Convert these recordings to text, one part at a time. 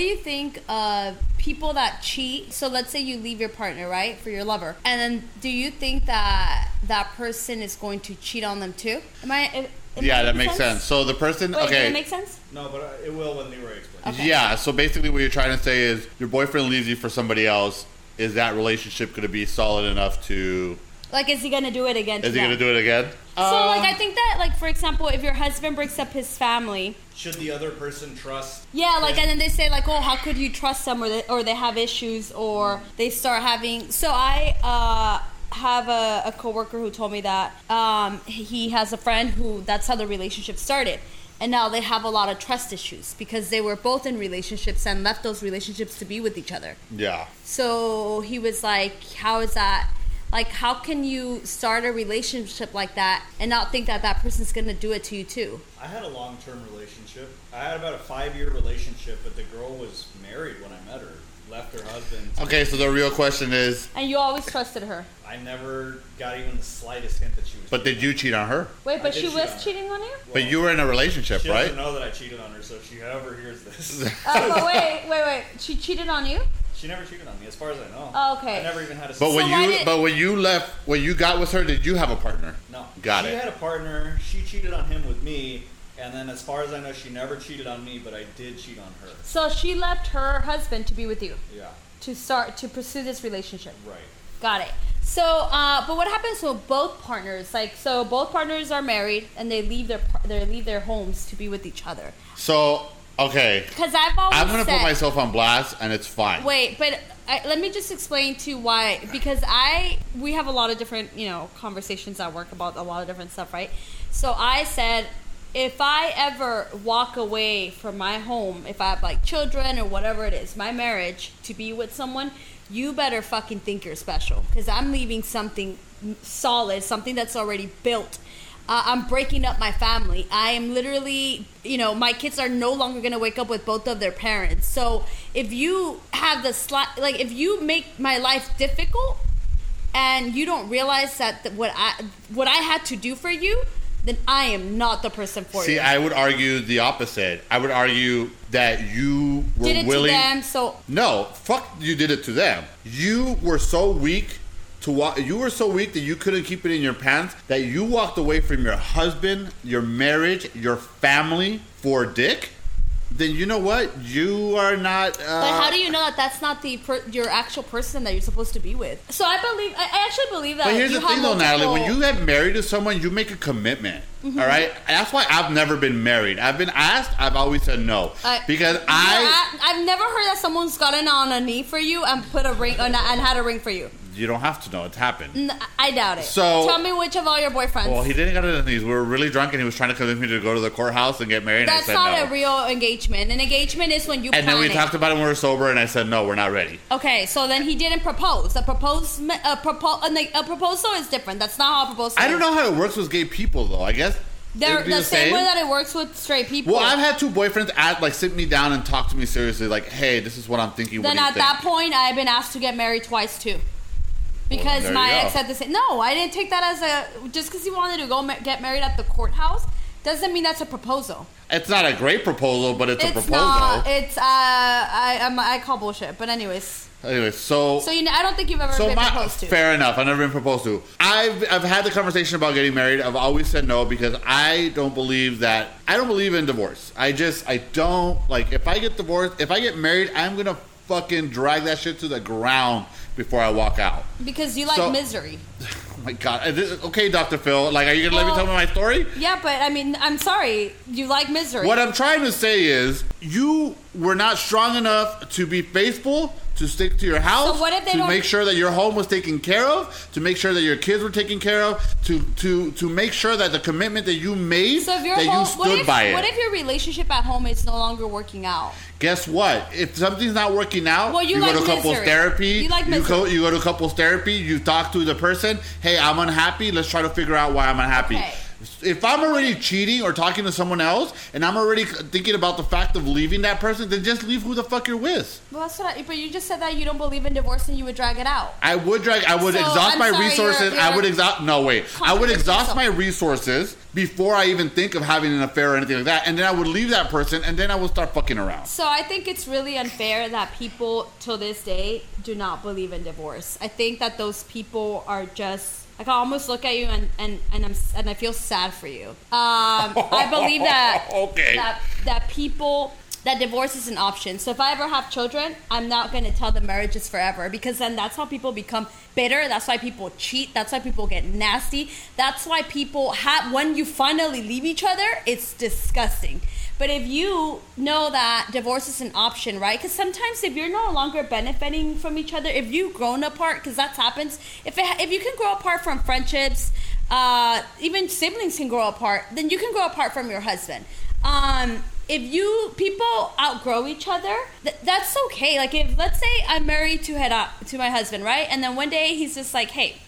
do you think of people that cheat? So let's say you leave your partner, right, for your lover, and then do you think that that person is going to cheat on them too? Am I? am I Yeah, that makes sense. So the person, Wait, okay, does that make sense? No, but uh, it will when Leroy explains. Okay. Yeah, so basically what you're trying to say is your boyfriend leaves you for somebody else. Is that relationship going to be solid enough to? Like, is he gonna do it again? Is he going to do it again? So, like, I think that, like, for example, if your husband breaks up his family, Should the other person trust? yeah, like, and then they say, like, oh, how could you trust them, or they, or they have issues, or they start having. So I uh, have a, a coworker who told me that um, he has a friend who that's how the relationship started. And now they have a lot of trust issues because they were both in relationships and left those relationships to be with each other. Yeah. So he was like, How is that? Like, how can you start a relationship like that and not think that that person's gonna do it to you too? I had a long-term relationship. I had about a five-year relationship, but the girl was married when I met her. Left her husband. Okay, so the real question is, And you always trusted her. I never got even the slightest hint that she was. but did you cheat on her? Wait, but she was on cheating on you? But you were in a relationship, She right? doesn't know that I cheated on her, so if she ever hears this, Oh, but wait, wait, wait. She cheated on you? She never cheated on me, as far as I know. Oh, okay. I never even had a. But when So why you did- but when you left when you got with her, did you have a partner? no, Got it. she it. had a partner. She cheated on him with me, and then as far as I know, she never cheated on me, but I did cheat on her. So she left her husband to be with you Yeah, to start to pursue this relationship. right. Got it. So, uh, but what happens when both partners, like, so both partners are married and they leave their par- they leave their homes to be with each other? So okay, Because I've always I'm gonna said, put myself on blast, and it's fine. Wait, but I, let me just explain to why. Because I we have a lot of different you know conversations at work about a lot of different stuff, right? So I said. If I ever walk away from my home, if I have like children or whatever it is, my marriage to be with someone, you better fucking think you're special because I'm leaving something solid, something that's already built. Uh, I'm breaking up my family. I am literally, you know, my kids are no longer going to wake up with both of their parents. So if you have the slot, like, if you make my life difficult and you don't realize that th- what I what I had to do for you, then I am not the person for See, you. See, I would argue the opposite. I would argue that you were Did it willing. to them, so No, fuck. You did it to them. You were so weak to walk. You were so weak that you couldn't keep it in your pants. That you walked away from your husband, your marriage, your family for Dick. Then you know what? You are not. Uh, But how do you know that that's not the per- your actual person that you're supposed to be with? So I believe I, I actually believe that. But here's the thing, though, Natalie. When you get married to someone, you make a commitment. Mm-hmm. all right. That's why I've never been married. I've been asked. I've always said no I- because You're I. I've never heard that someone's gotten on a knee for you and put a ring and, and had a ring for you. You don't have to know. It's happened. N- I doubt it. So- tell me which of all your boyfriends. Well, he didn't get it. In these. We were really drunk, and he was trying to convince me to go to the courthouse and get married. That's and I not said a no. real engagement. An engagement is when you and then we talked about it when we were sober, and I said no, we're not ready. Okay, so then he didn't propose. A propose, a, propo- a, a proposal is different. That's not how a proposal. I don't know how it works with gay people, though. I guess They're be the, same, way that it works with straight people. Well, I've had two boyfriends at like sit me down and talk to me seriously, like, "Hey, this is what I'm thinking." then what do you at think? that point, I've been asked to get married twice too. Because there my go. ex had to say no. I didn't take that as a just because he wanted to go ma- get married at the courthouse doesn't mean that's a proposal. it's not a great proposal, but it's, a It's proposal. not. It's uh, I I'm, I call bullshit. But anyways, Anyway, so so you know, I don't think you've ever so been my proposed to. fair enough. I've never been proposed to. I've I've had the conversation about getting married. I've always said no because I don't believe that. I don't believe in divorce. I just I don't like if I get divorced. If I get married, I'm gonna fucking drag that shit to the ground before I walk out. because you like So- misery. Oh my God. Okay, Doctor Phil. Like, are you gonna let me tell me my story? Yeah, but I mean, I'm sorry. You like misery. What I'm trying to say is, you were not strong enough to be faithful, to stick to your house, So what if they to make sure that your home was taken care of, to make sure that your kids were taken care of, to to to make sure that the commitment that you made, so that you stood what if, by it. What if your relationship at home is no longer working out? Guess what? If something's not working out, Well, you go like to couples misery. therapy. You like go, misery. you go to couples therapy. You talk to the person. Hey, I'm unhappy. Let's try to figure out why I'm unhappy. Okay. If I'm already cheating or talking to someone else, and I'm already thinking about the fact of leaving that person, then just leave who the fuck you're with. Well, that's what I, but you just said that you don't believe in divorce and you would drag it out. I would drag. I would So, exhaust I'm my sorry, resources. you're- I you're would exhaust. No wait. I would exhaust my resources before I even think of having an affair or anything like that, and then I would leave that person, and then I would start fucking around. So I think it's really unfair that people till this day do not believe in divorce. I think that those people are just like I almost look at you and and and I'm and I feel sad for you. Um, I believe that Okay. that that people that divorce is an option. So if I ever have children, I'm not going to tell them marriage is forever because then that's how people become bitter. That's why people cheat. That's why people get nasty. That's why people have when you finally leave each other, it's disgusting. But if you know that divorce is an option, right? Because sometimes if you're no longer benefiting from each other, if you've grown apart, because that happens. If it, if you can grow apart from friendships, uh, even siblings can grow apart. Then you can grow apart from your husband. Um, if you people outgrow each other, th- that's okay. Like if let's say I'm married to head up to my husband, right? And then one day he's just like, hey,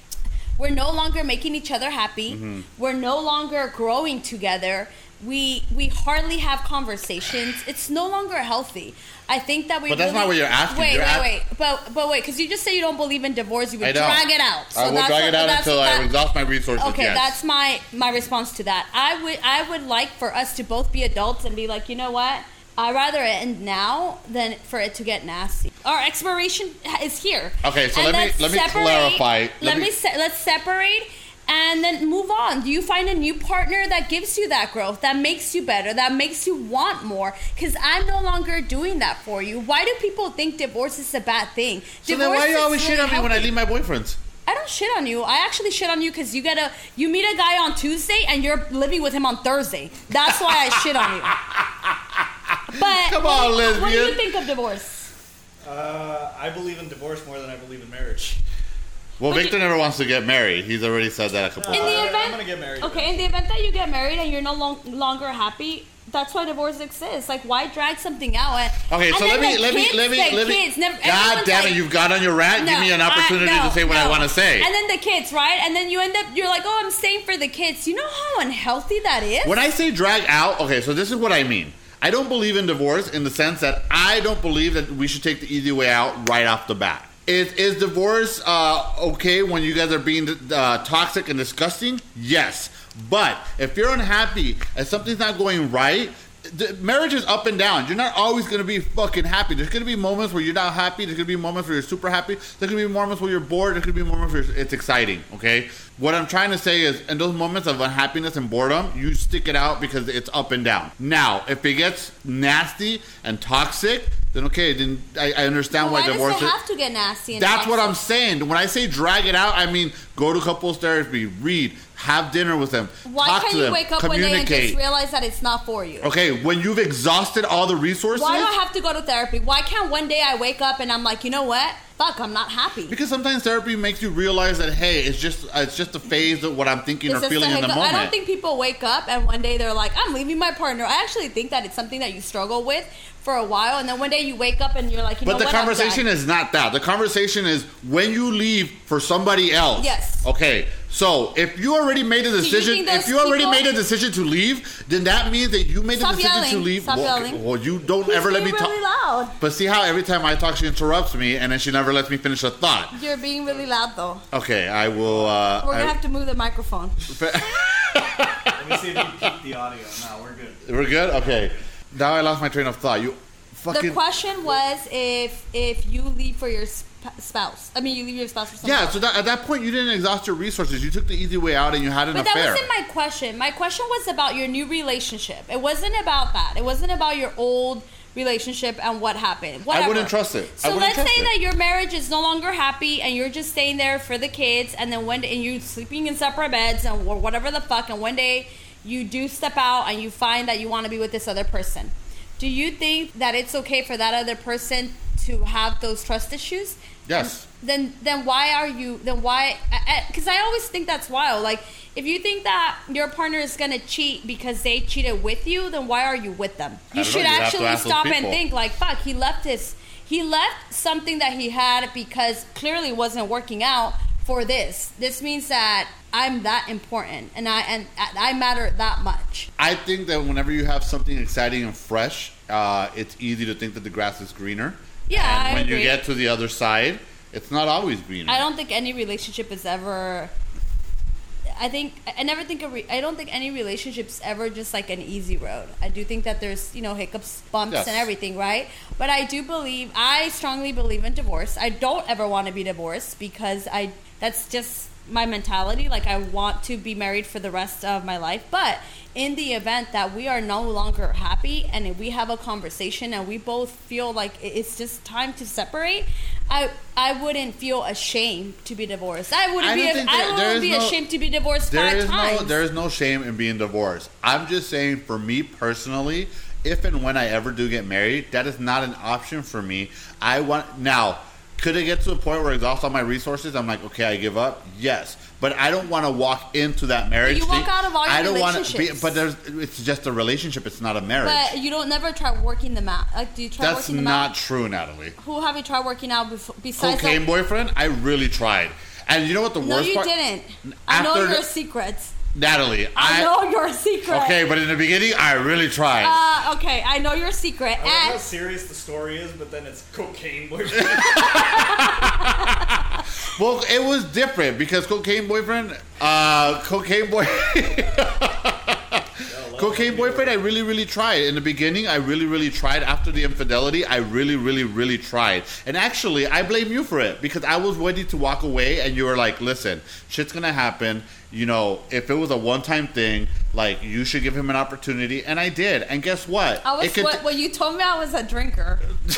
we're no longer making each other happy. Mm-hmm. We're no longer growing together. We we hardly have conversations. It's no longer healthy. I think that we. But that's really- not what you're asking. Wait, You're wait, ask- wait. But but wait, because you just say you don't believe in divorce. You would drag it out. I will drag what- it out until what I that- exhaust my resources. Okay, yes. that's my my response to that. I would I would like for us to both be adults and be like, you know what? I'd rather it end now than for it to get nasty. Our expiration is here. Okay, so And let me- let me clarify. Let Let, me- me, se- let's separate and then move on. Do you find a new partner that gives you that growth, that makes you better, that makes you want more? Because I'm no longer doing that for you. Why do people think divorce is a bad thing? So then why Divorce you always shit on me when I leave my boyfriends? I don't shit on you. I actually shit on you because you get a you meet a guy on Tuesday and you're living with him on Thursday. That's why I shit on you. But Come on, do you- what do you think of divorce? Uh, I believe in divorce more than I believe in marriage. Well, But Victor you- never wants to get married. He's already said that a couple In the event- I'm gonna get married. Okay, in the event that you get married and you're no long, longer happy, that's why divorce exists. Like, why drag something out? And, Okay, and so then let me the let me let me let me. kids never- God everyone's damn it! like- You've got on your rant. Give me an I- opportunity no, to say what I want to say. And then the kids, right? And then you end up, you're like, oh, I'm staying for the kids. You know how unhealthy that is? When I say drag out, okay, so this is what I mean. I don't believe in divorce in the sense that I don't believe that we should take the easy way out right off the bat. Is, is divorce uh, okay when you guys are being uh, toxic and disgusting? Yes. But if you're unhappy and something's not going right, the marriage is up and down. You're not always going to be fucking happy. There's going to be moments where you're not happy. There's going to be moments where you're super happy. There's going to be moments where you're bored. There's going to be moments where it's exciting. Okay. What I'm trying to say is, in those moments of unhappiness and boredom, you stick it out because it's up and down. Now, if it gets nasty and toxic, then okay, then I, I understand Well, why, why divorce. is- have to get nasty? And that's what I'm saying. When I say drag it out, I mean go to couples therapy, read, have dinner with them, Why talk can't you them, wake up one day and just realize that it's not for you? okay, when you've exhausted all the resources, Why do I have to go to therapy? Why can't one day I wake up and I'm like, you know what? Fuck, I'm not happy. because sometimes therapy makes you realize that hey, it's just uh, it's just a phase of what I'm thinking It's or feeling in the moment. I don't think people wake up and one day they're like, I'm leaving my partner. I actually think that it's something that you struggle with for a while, and then one day you wake up and you're like, you but know the what? Conversation is not that. The conversation is when you leave for somebody else. Yes. Okay. So if you already made a decision, think if you already made a decision to leave, then that means that you made Stop a decision to leave. Stop well, yelling. well, you don't He's ever let me being talk. really loud. But see how every time I talk, she interrupts me, and then she never lets me finish a thought. You're being really loud though. Okay, I will. Uh, We're gonna I- have to move the microphone. Let me see if you peak the audio. No, we're good. We're good. Okay. Now I lost my train of thought. You fucking. The question was if if you leave for your sp- spouse. I mean, you leave your spouse for someone yeah. else. So that, at that point, you didn't exhaust your resources. You took the easy way out, and you had an But affair. that wasn't my question. My question was about your new relationship. It wasn't about that. It wasn't about your old relationship and what happened. Whatever. wouldn't trust it. So let's say it. that your marriage is no longer happy and you're just staying there for the kids, and then one day and you're sleeping in separate beds and or whatever the fuck, and one day you do step out and you find that you want to be with this other person. Do you think that it's okay for that other person to have those trust issues? Yes. then then why are you then why uh, uh, because I, always think that's wild like if you think that your partner is gonna cheat because they cheated with you then why are you with them you should know, you'd have to actually stop and think like fuck he left his he left something that he had because clearly wasn't working out for this this means that I'm that important, and I and I matter that much. I think that whenever you have something exciting and fresh, uh, it's easy to think that the grass is greener. Yeah, And when you get to the other side, it's not always greener. I don't think any relationship is ever. I think I never think re, I don't think any relationship's ever just like an easy road. I do think that there's you know hiccups, bumps, Yes. and everything, right? But I do believe I strongly believe in divorce. I don't ever want to be divorced because I that's just my mentality. Like I want to be married for the rest of my life, but in the event that we are no longer happy and we have a conversation and we both feel like it's just time to separate, I I wouldn't feel ashamed to be divorced. I wouldn't I be I there- there wouldn't be no- ashamed to be divorced There five is times. no there is no shame in being divorced. I'm just saying for me personally, if and when I ever do get married, that is not an option for me. I want now. Could it get to a point where I exhaust all my resources? I'm like, okay, I give up. Yes, but I don't want to walk into that marriage. you walk thing. out of all your I don't wanna relationships. Be, but there's, it's just a relationship. It's not a marriage. but you don't never try working them out. Like, do you try That's working them not out? true, Natalie. Who have you tried working out before, besides? Cocaine that? boyfriend, I really tried. And you know what the No, worst you part? didn't. I know After your secrets. Natalie, I, I, know your secret. okay, but in the beginning, I really tried. Uh, okay, I know your secret. I love how serious the story is, but then it's cocaine boyfriend. Well, it was different because cocaine boyfriend, uh, cocaine boy, cocaine boyfriend. I really, really tried in the beginning. I really, really tried. After the infidelity, I really, really, really tried. And actually, I blame you for it because I was ready to walk away, and you were like, "Listen, shit's gonna happen. You know, if it was a one-time thing, like you should give him an opportunity." And I did. And guess what? I was could- what, well, you told me I was a drinker.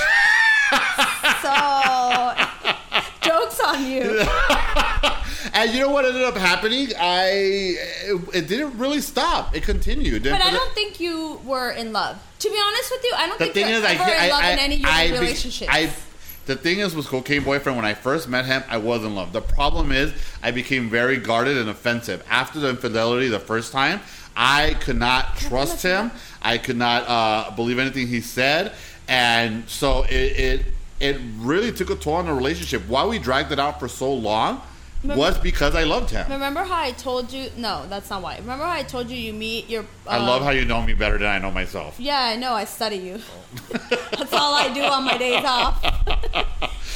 so jokes on you. And you know what ended up happening? I it, it didn't really stop. It continued. But I don't think you were in love. To be honest with you, I don't the think thing you're is, I, in I, love I, in any I, relationships. I, the thing is, with cocaine boyfriend, when I first met him, I was in love. The problem is, I became very guarded and offensive after the infidelity the first time. I could not trust him. I could not uh, believe anything he said, and so it, it it really took a toll on the relationship. Why we dragged it out for so long was because I loved him. Remember how I told you? No, that's not why. Remember how I told you you meet your. I uh, love how you know me better than I know myself. Yeah, I know. I study you. that's all I do on my days off.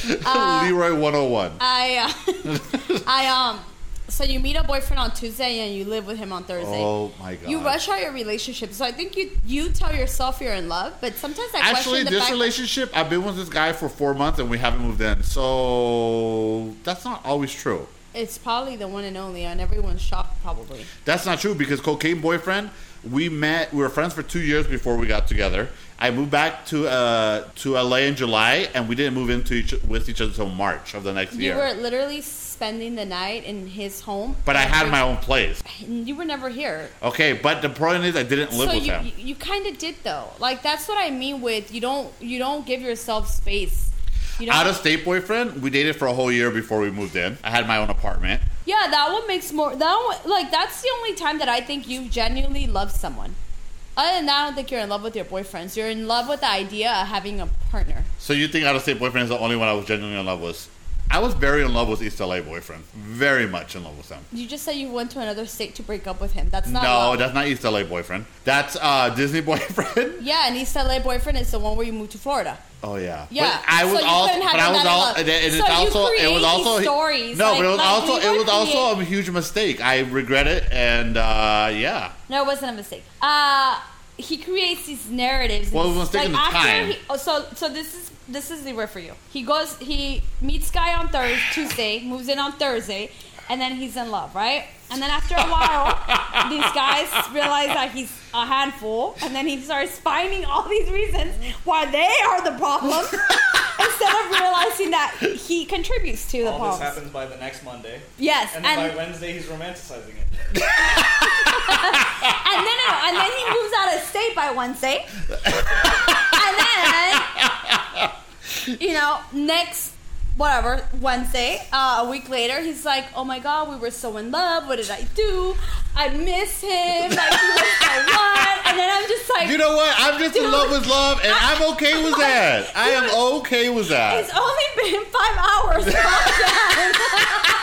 Leroy 101. I, uh, I um. So you meet a boyfriend on Tuesday and you live with him on Thursday. Oh my god. You rush out your relationship, so I think you you tell yourself you're in love, but sometimes I Actually, question the this relationship, I've been with this guy for four months and we haven't moved in. So that's not always true. It's probably the one and only, and everyone's shocked probably. That's not true because cocaine boyfriend, we met. We were friends for two years before we got together. I moved back to uh, to LA in July, and we didn't move into each with each other until March of the next You year. You were literally spending the night in his home, but I had my own place. And you were never here. Okay, but the point is, I didn't live so with you, him. you you kind of did though. Like that's what I mean with you don't you don't give yourself space. You don't. Out of state boyfriend, we dated for a whole year before we moved in. I had my own apartment. yeah, that one makes more. That one, like that's the only time that I think you genuinely love someone. Other than that, I don't think you're in love with your boyfriends. You're in love with the idea of having a partner. So you think out of state boyfriend is the only one I was genuinely in love with? I was very in love with East LA boyfriend. Very much in love with him. You just said you went to another state to break up with him. That's not no, love. that's not East LA boyfriend. That's uh, Disney boyfriend. Yeah, and East LA boyfriend is the one where you moved to Florida. Oh yeah. Yeah, But I was also, but I was all, and it- and So it's also, it was also stories, No, like- but it was like also, it was also a huge mistake. I regret it, and uh, yeah. No, it wasn't a mistake. Uh he creates these narratives. Well, it was a These- mistake in the time. He, oh, so so this is this is the word for you. He goes he meets guy on Thursday, Tuesday, moves in on Thursday, and then he's in love, right? And then after a while, these guys realize that he's a handful, and then he starts finding all these reasons why they are the problem, instead of realizing that he contributes to the All this happens by the next Monday. Yes, And then and by Wednesday, he's romanticizing it. And then, and then he moves out of state by Wednesday. and then, you know, next, whatever, Wednesday, uh, a week later, he's like, oh my God, we were so in love. What did I do? I miss him. Like, he was the one. And then I'm just like, You know what? I'm just in love with love, and I'm okay with that. I am okay with that. it's only been five hours.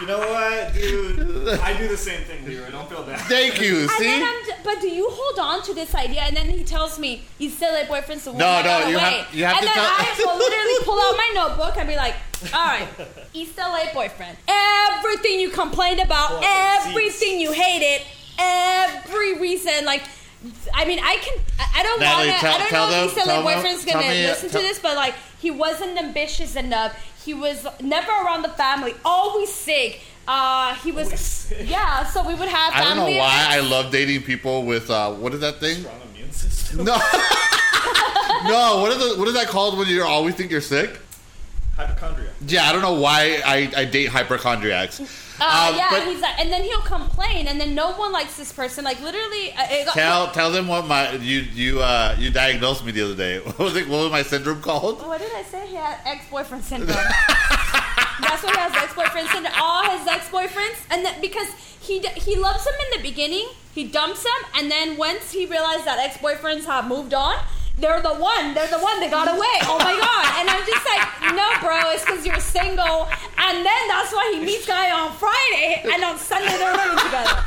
You know what, dude? I do the same thing, Leroy. Don't feel bad. Thank you. And See? Then I'm, j- but do you hold on to this idea? And then he tells me he's still a boyfriend. So No, when I no, got you away. have- you have and to then tell- I will literally pull out my notebook and be like, "All right, East LA boyfriend. Everything you complained about, Pull out the everything you hated, every reason, like." I mean, I can. I I don't want to. I don't tell know if them- East LA tell them- boyfriend's gonna me, listen tell- to this, but like, he wasn't ambitious enough. He was never around the family. Always sick. Uh, he was. Always. Yeah, so we would have. I don't know why I love dating people with uh, what is that thing? Strong immune system. No, no. What is it, what is that called when you always think you're sick? Hypochondria. Yeah, I don't know why I, I date hypochondriacs. Uh, Um, yeah, but he's like, and then he'll complain, and then no one likes this person. Like literally, uh, it got, tell tell them what my you you uh you diagnosed me the other day. What was it? What was my syndrome called? What did I say? He had ex-boyfriend syndrome. That's why he has ex-boyfriend syndrome. All his ex-boyfriends, and then because he he loves them in the beginning, he dumps them, and then once he realized that ex-boyfriends have moved on. They're the one. They're the one that got away. Oh my god! And I'm just like, no, bro. It's because you're single. And then that's why he meets guy on Friday, and on Sunday they're living together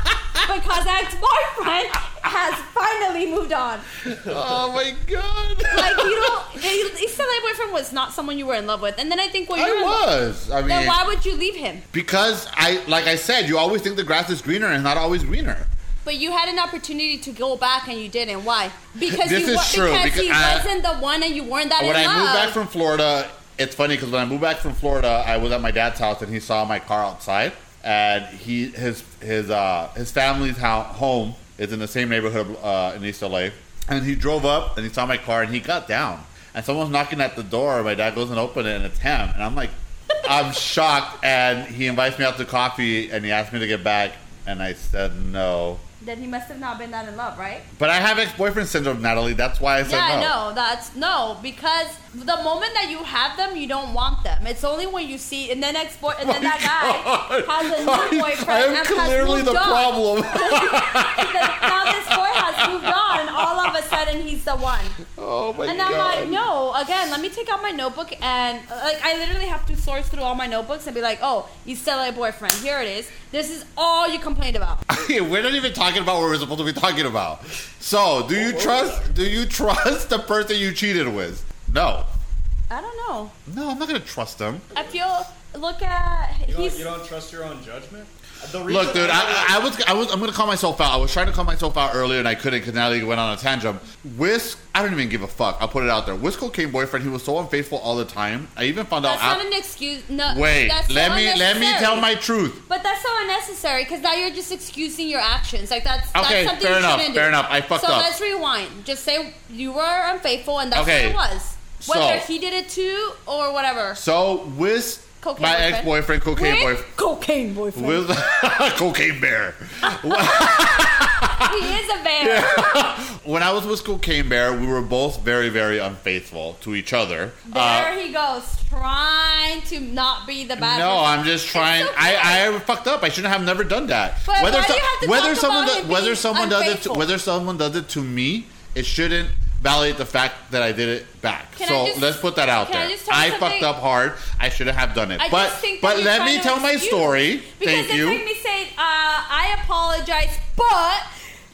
because ex-boyfriend has finally moved on. Oh my god! Like you don't. He said that boyfriend was not someone you were in love with, and then I think, well, you're in I love. was. I mean, Then why would you leave him? because I like I said, you always think the grass is greener, and not always greener. But you had an opportunity to go back and you didn't. Why? Because This you is true, Because, because he I- wasn't the one, and you weren't that when I love. moved back from Florida, it's funny because when I moved back from Florida, I was at my dad's house and he saw my car outside, and he his his uh his family's home is in the same neighborhood uh, in East LA, and he drove up and he saw my car and he got down, and someone's knocking at the door. My dad goes and opens it and it's him, and I'm like, I'm shocked, and he invites me out to coffee and he asked me to get back, and I said no. Then he must have not been that in love, right? But I have ex-boyfriend syndrome, Natalie. That's why I said yeah, no. I know. That's no, because the moment that you have them, you don't want them. It's only when you see, and then ex boy, and then that guy has a new boyfriend. I am clearly the problem. now this has moved on, and all of a sudden he's the one. oh my And god. I'm like, no, again, let me take out my notebook and like I literally have to source through all my notebooks and be like, oh, you still a boyfriend. Here it is. This is all you complained about. we're not even talking about what we're supposed to be talking about. So, do you What trust? Do you trust the person you cheated with? No, I don't know. no, I'm not gonna trust them. I feel look at You don't, he's you don't trust your own judgment? The reason Look, dude, I, I was, I was, I'm gonna call myself out. I was trying to call myself out earlier, and I couldn't because Natalie went on a tangent. Whisk, I don't even give a fuck. I'll put it out there. Whisk cocaine boyfriend. He was so unfaithful all the time. I even found out. that's not af- an excuse. No, Wait, that's so let me, let me tell my truth. But that's so unnecessary because now you're just excusing your actions. Like that's Okay, that's something fair you enough, shouldn't fair do. enough. I fucked so up. So let's rewind. Just say you were unfaithful, and that's Okay, what it was. so- Whether he did it too or whatever. So, Whisk, Cocaine my boyfriend. ex-boyfriend, cocaine boyfriend. cocaine boyfriend. With cocaine bear. he is a bear. when I was with Cocaine Bear, we were both very, very unfaithful to each other. There Uh, he goes, trying to not be the bad. no, person. I'm just trying. okay. I, I fucked up. I shouldn't have never done that. But do you have to whether someone does, whether someone does it to, whether someone does it to me, it shouldn't validate the fact that I did it back. Can so just- let's put that out I there. I you fucked up hard. I should have done it. I but just think but let me tell my story. Because Thank it's you. like me saying, uh, I apologize, but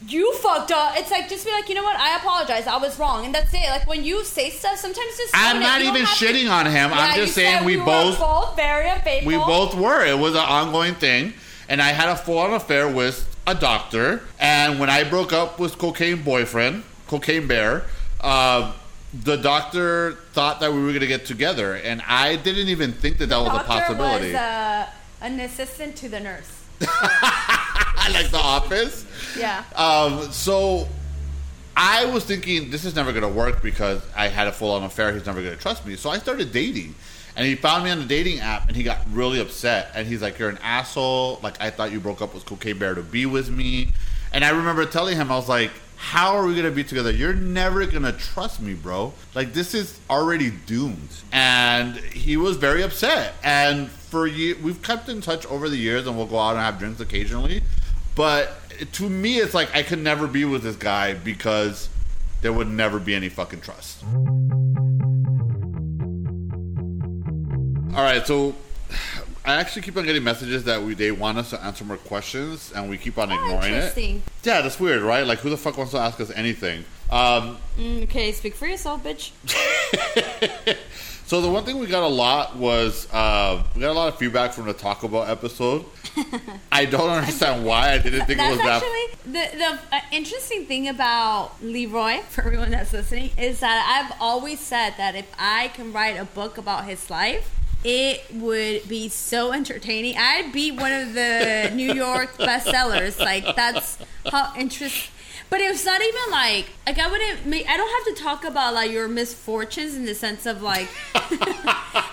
you fucked up. It's like just be like, you know what? I apologize. I was wrong, and that's it. Like when you say stuff, sometimes just. I'm not even have to- shitting on him. Yeah, I'm just saying we were both both very unfaithful. We both were. It was an ongoing thing. And I had a full on affair with a doctor. And when I broke up with cocaine boyfriend, cocaine bear, uh, the doctor thought that we were going to get together. And I didn't even think that that was a possibility. was uh, an assistant to the nurse. I like the office. Yeah. Um, so I was thinking this is never going to work because I had a full on affair. He's never going to trust me. So I started dating. And he found me on the dating app and he got really upset. And he's like, You're an asshole. Like, I thought you broke up with Cocaine Bear to be with me. And I remember telling him, I was like, How are we to be together? You're never to trust me, bro. Like, this is already doomed. And he was very upset. And for you, we've kept in touch over the years and we'll go out and have drinks occasionally. But to me, it's like I could never be with this guy because there would never be any fucking trust. All right, so I actually keep on getting messages that we they want us to answer more questions, and we keep on Oh, ignoring it. interesting. Yeah, that's weird, right? Like, who the fuck wants to ask us anything? Um, Mm, okay, speak for yourself, bitch. so the one thing we got a lot was uh, we got a lot of feedback from the Taco Bell episode. I don't understand why I didn't think it That's was that. actually the the uh, interesting thing about Leroy for everyone that's listening is that I've always said that if I can write a book about his life, it would be so entertaining. I'd be one of the New York bestsellers. Like that's how interesting. But it's not even like like I wouldn't. Make, I don't have to talk about like your misfortunes in the sense of like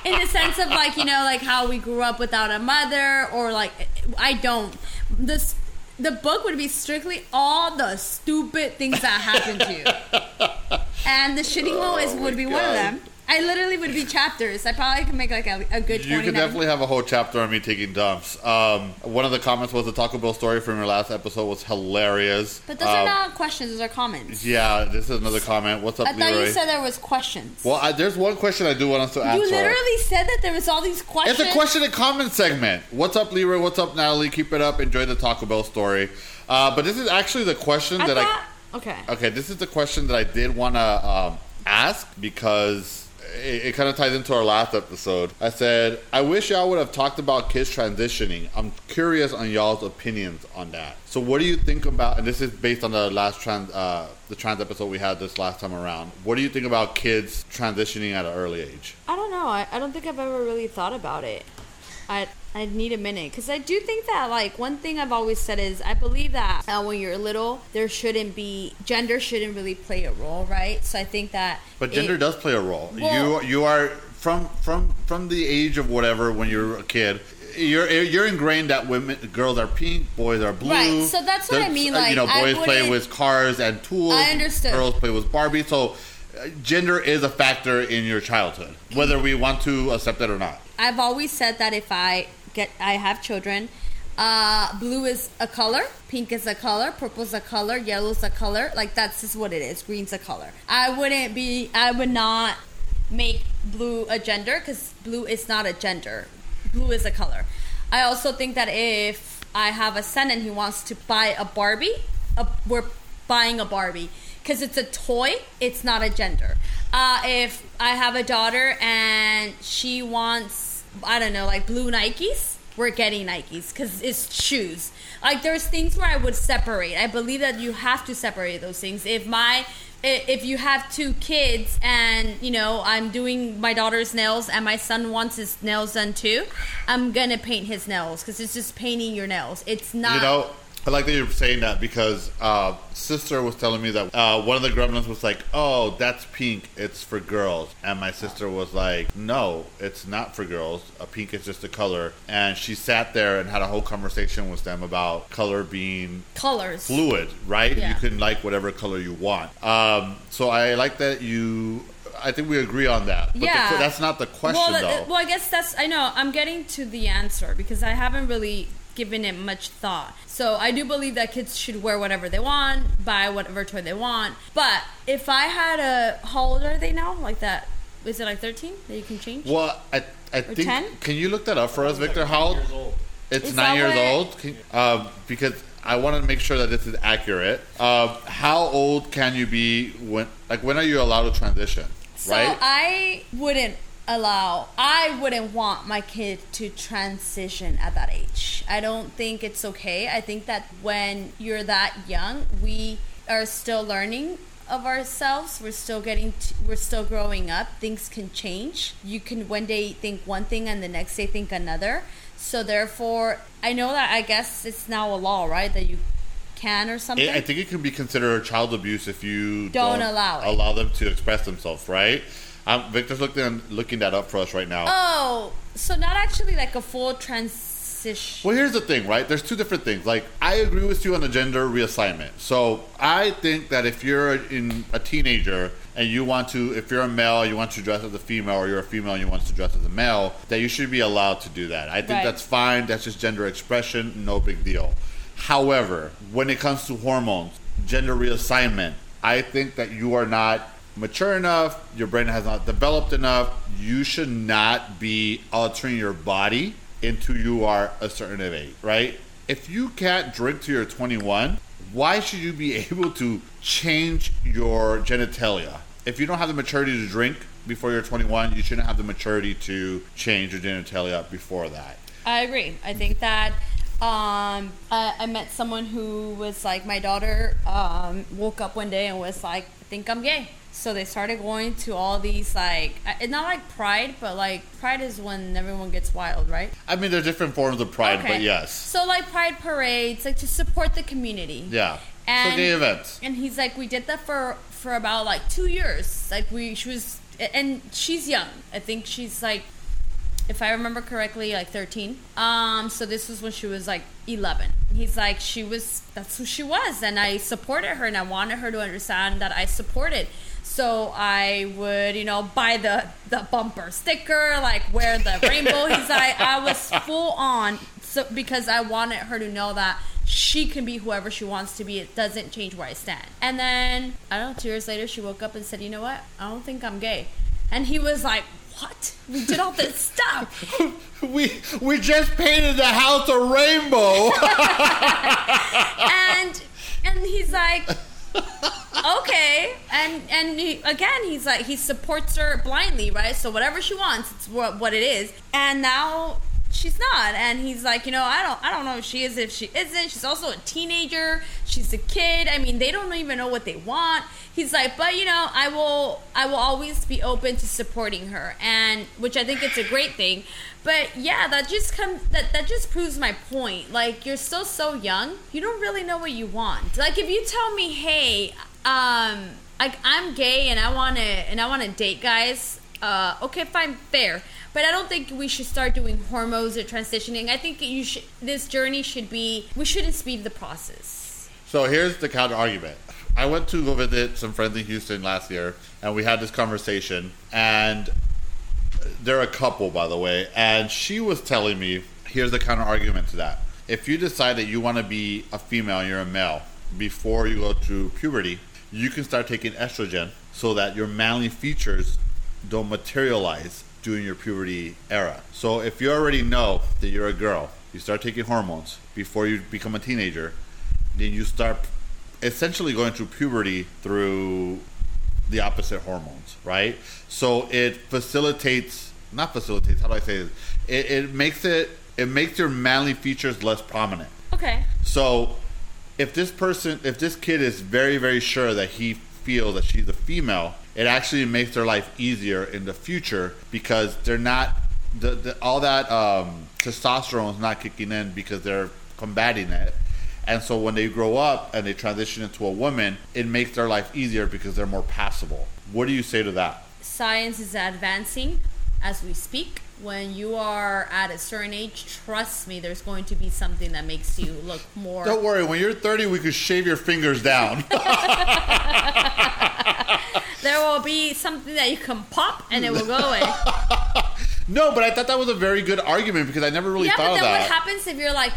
in the sense of like you know like how we grew up without a mother or like I don't. This the book would be strictly all the stupid things that happened to you, and the shitting one is Oh would my be one of them. I literally would be chapters. I probably could make like a, a good. You 29. could definitely have a whole chapter on me taking dumps. Um, one of the comments was the Taco Bell story from your last episode was hilarious. But those Um, are not questions; those are comments. Yeah, this is another comment. What's up, I thought Leroy? you said there was questions. well, I, there's one question I do want us to answer. you literally said that there was all these questions. It's a question and comment segment. What's up, Leroy? What's up, Natalie? Keep it up. Enjoy the Taco Bell story. Uh, but this is actually the question I that thought. Okay. I. Okay, this is the question that I did want to um, ask because it, it kind of ties into our last episode. I said, I wish y'all would have talked about kids transitioning. I'm curious on y'all's opinions on that. So, what do you think about? And this is based on the last trans, uh, the trans episode we had this last time around. What do you think about kids transitioning at an early age? I don't know. I, I don't think I've ever really thought about it. I I need a minute because I do think that like one thing I've always said is I believe that uh, when you're little there shouldn't be gender shouldn't really play a role, right? So I think that But gender it- does play a role. Well- you you are from from from the age of whatever when you're a kid. You're you're ingrained that women girls are pink, boys are blue. Right, so that's what I mean, uh, like, you know, boys play with cars and tools. I understood. Girls play with Barbie. So uh, gender is a factor in your childhood, whether we want to accept it or not. I've always said that if I get I have children, uh, blue is a color, pink is a color, purple's a color, yellow's a color. Like that's just what it is. Green's a color. I wouldn't be. I would not make blue a gender because blue is not a gender. Blue is a color. I also think that if I have a son and he wants to buy a Barbie, a, we're buying a Barbie because it's a toy. It's not a gender. Uh, if I have a daughter and she wants, I don't know, like blue Nikes, we're getting Nikes because it's shoes. Like there's things where I would separate. I believe that you have to separate those things. If my if you have two kids and you know I'm doing my daughter's nails and my son wants his nails done too, I'm gonna paint his nails because it's just painting your nails. It's not. You know, I like that you're saying that because uh, sister was telling me that uh, one of the gremlins was like, "Oh, that's pink. It's for girls," and my sister was like, "No, it's not for girls. A pink is just a color." And she sat there and had a whole conversation with them about color being colors. fluid, right? Yeah. You can like whatever color you want. Um, so I like that you. I think we agree on that. But Yeah. que- that's not the question, well, though. well, I guess that's. I know. I'm getting to the answer because I haven't really given it much thought. So I do believe that kids should wear whatever they want, buy whatever toy they want. But if I had a, how old are they now? Like that? Is it like 13 that you can change? well, I, I think. 10? Can you look that up for us, Victor? How old? Old. It's Is nine years what- old. Can, um, because I want to make sure that this is accurate. Um, how old can you be when? Like, when are you allowed to transition? So right? I wouldn't allow. I wouldn't want my kid to transition at that age. I don't think it's okay. I think that when you're that young, we are still learning of ourselves. We're still getting. To, we're still growing up. Things can change. You can one day think one thing and the next day think another. So therefore, I know that I guess it's now a law, right? That you can or something. I think it can be considered child abuse if you Don't allow it. allow them to express themselves, right? Um, Victor's looking looking that up for us right now. oh, so not actually like a full transition. Well, here's the thing, right? There's two different things. Like, I agree with you on the gender reassignment. So, I think that if you're in a teenager and you want to, if you're a male, you want to dress as a female, or you're a female and you want to dress as a male, that you should be allowed to do that. I think Right. that's fine. That's just gender expression. No big deal. However, when it comes to hormones, gender reassignment, I think that you are not mature enough, your brain has not developed enough. You should not be altering your body until you are a certain age, right? If you can't drink till you're 21, why should you be able to change your genitalia? If you don't have the maturity to drink before you're 21, you shouldn't have the maturity to change your genitalia before that. I agree. I think that um, I, I met someone who was like, my daughter um, woke up one day and was like, I think I'm gay. So they started going to all these like, it's not like pride, but like pride is when everyone gets wild, right? I mean, there's different forms of pride, but yes. So like pride parades, like to support the community. Yeah. And, so gay events. And he's like, we did that for for about like two years. Like we, she was, and she's young. I think she's like if I remember correctly, like 13. Um, so this was when she was like 11. He's like, she was, that's who she was. And I supported her and I wanted her to understand that I supported. So I would, you know, buy the, the bumper sticker, like wear the rainbow. He's like, I was full on so, because I wanted her to know that she can be whoever she wants to be. It doesn't change where I stand. And then, I don't know, two years later, she woke up and said, you know what? I don't think I'm gay. And he was like, what? We did all this stuff. we we just painted the house a rainbow. and and he's like okay and and he, again he's like he supports her blindly right? So whatever she wants it's what, what it is. And now she's not. And he's like you know i don't i don't know if she is if she isn't. She's also a teenager. She's a kid. I mean they don't even know what they want. He's like but you know i will i will always be open to supporting her. And which i think it's a great thing. But yeah that just comes that that just proves my point. Like you're still so young. You don't really know what you want. Like if you tell me hey um like i'm gay and i want to and i want to date guys uh okay fine fair but I don't think we should start doing hormones or transitioning. I think you should. This journey should be. We shouldn't speed the process. So here's the counter argument. I went to go visit some friends in Houston last year, and we had this conversation. And they're a couple, by the way. And she was telling me, here's the counter argument to that. If you decide that you want to be a female, you're a male before you go through puberty, you can start taking estrogen so that your manly features don't materialize during your puberty era. So if you already know that you're a girl, you start taking hormones before you become a teenager, then you start essentially going through puberty through the opposite hormones, right? So it facilitates, not facilitates, how do I say this? It, it makes it, it makes your manly features less prominent. Okay. So if this person, if this kid is very, very sure that he feels that she's a female, it actually makes their life easier in the future because they're not the, the all that um, testosterone is not kicking in because they're combating it. And so when they grow up and they transition into a woman, it makes their life easier because they're more passable. What do you say to that? Science is advancing as we speak. When you are at a certain age, trust me, there's going to be something that makes you look more. Don't worry, when you're 30, we could shave your fingers down. there will be something that you can pop and it will go away. no, but I thought that was a very good argument because I never really yeah, thought but of that. what happens if you're like,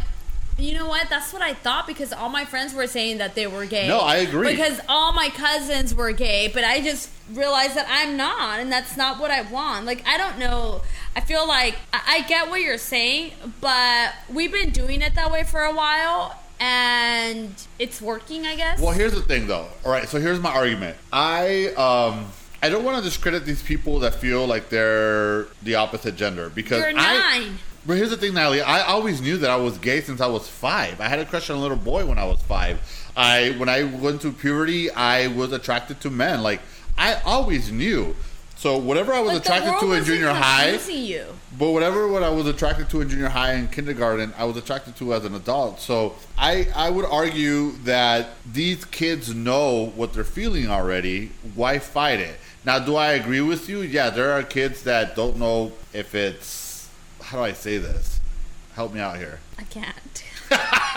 you know what? That's what I thought because all my friends were saying that they were gay. No, I agree. Because all my cousins were gay, but I just realized that I'm not, and that's not what I want. Like, I don't know. I feel like I, I get what you're saying, but we've been doing it that way for a while, and it's working, I guess. Well, here's the thing, though. All right, so here's my argument. I um, I don't want to discredit these people that feel like they're the opposite gender because You're I. nine. But here's the thing, Natalie. I always knew that I was gay since I was five. I had a crush on a little boy when I was five. I when I went through puberty, I was attracted to men. Like I always knew. So whatever I was But attracted to in junior high, you. But whatever what I was attracted to in junior high and kindergarten, I was attracted to as an adult. So I I would argue that these kids know what they're feeling already. Why fight it? Now, do I agree with you? Yeah, there are kids that don't know if it's how do I say this? Help me out here. I can't.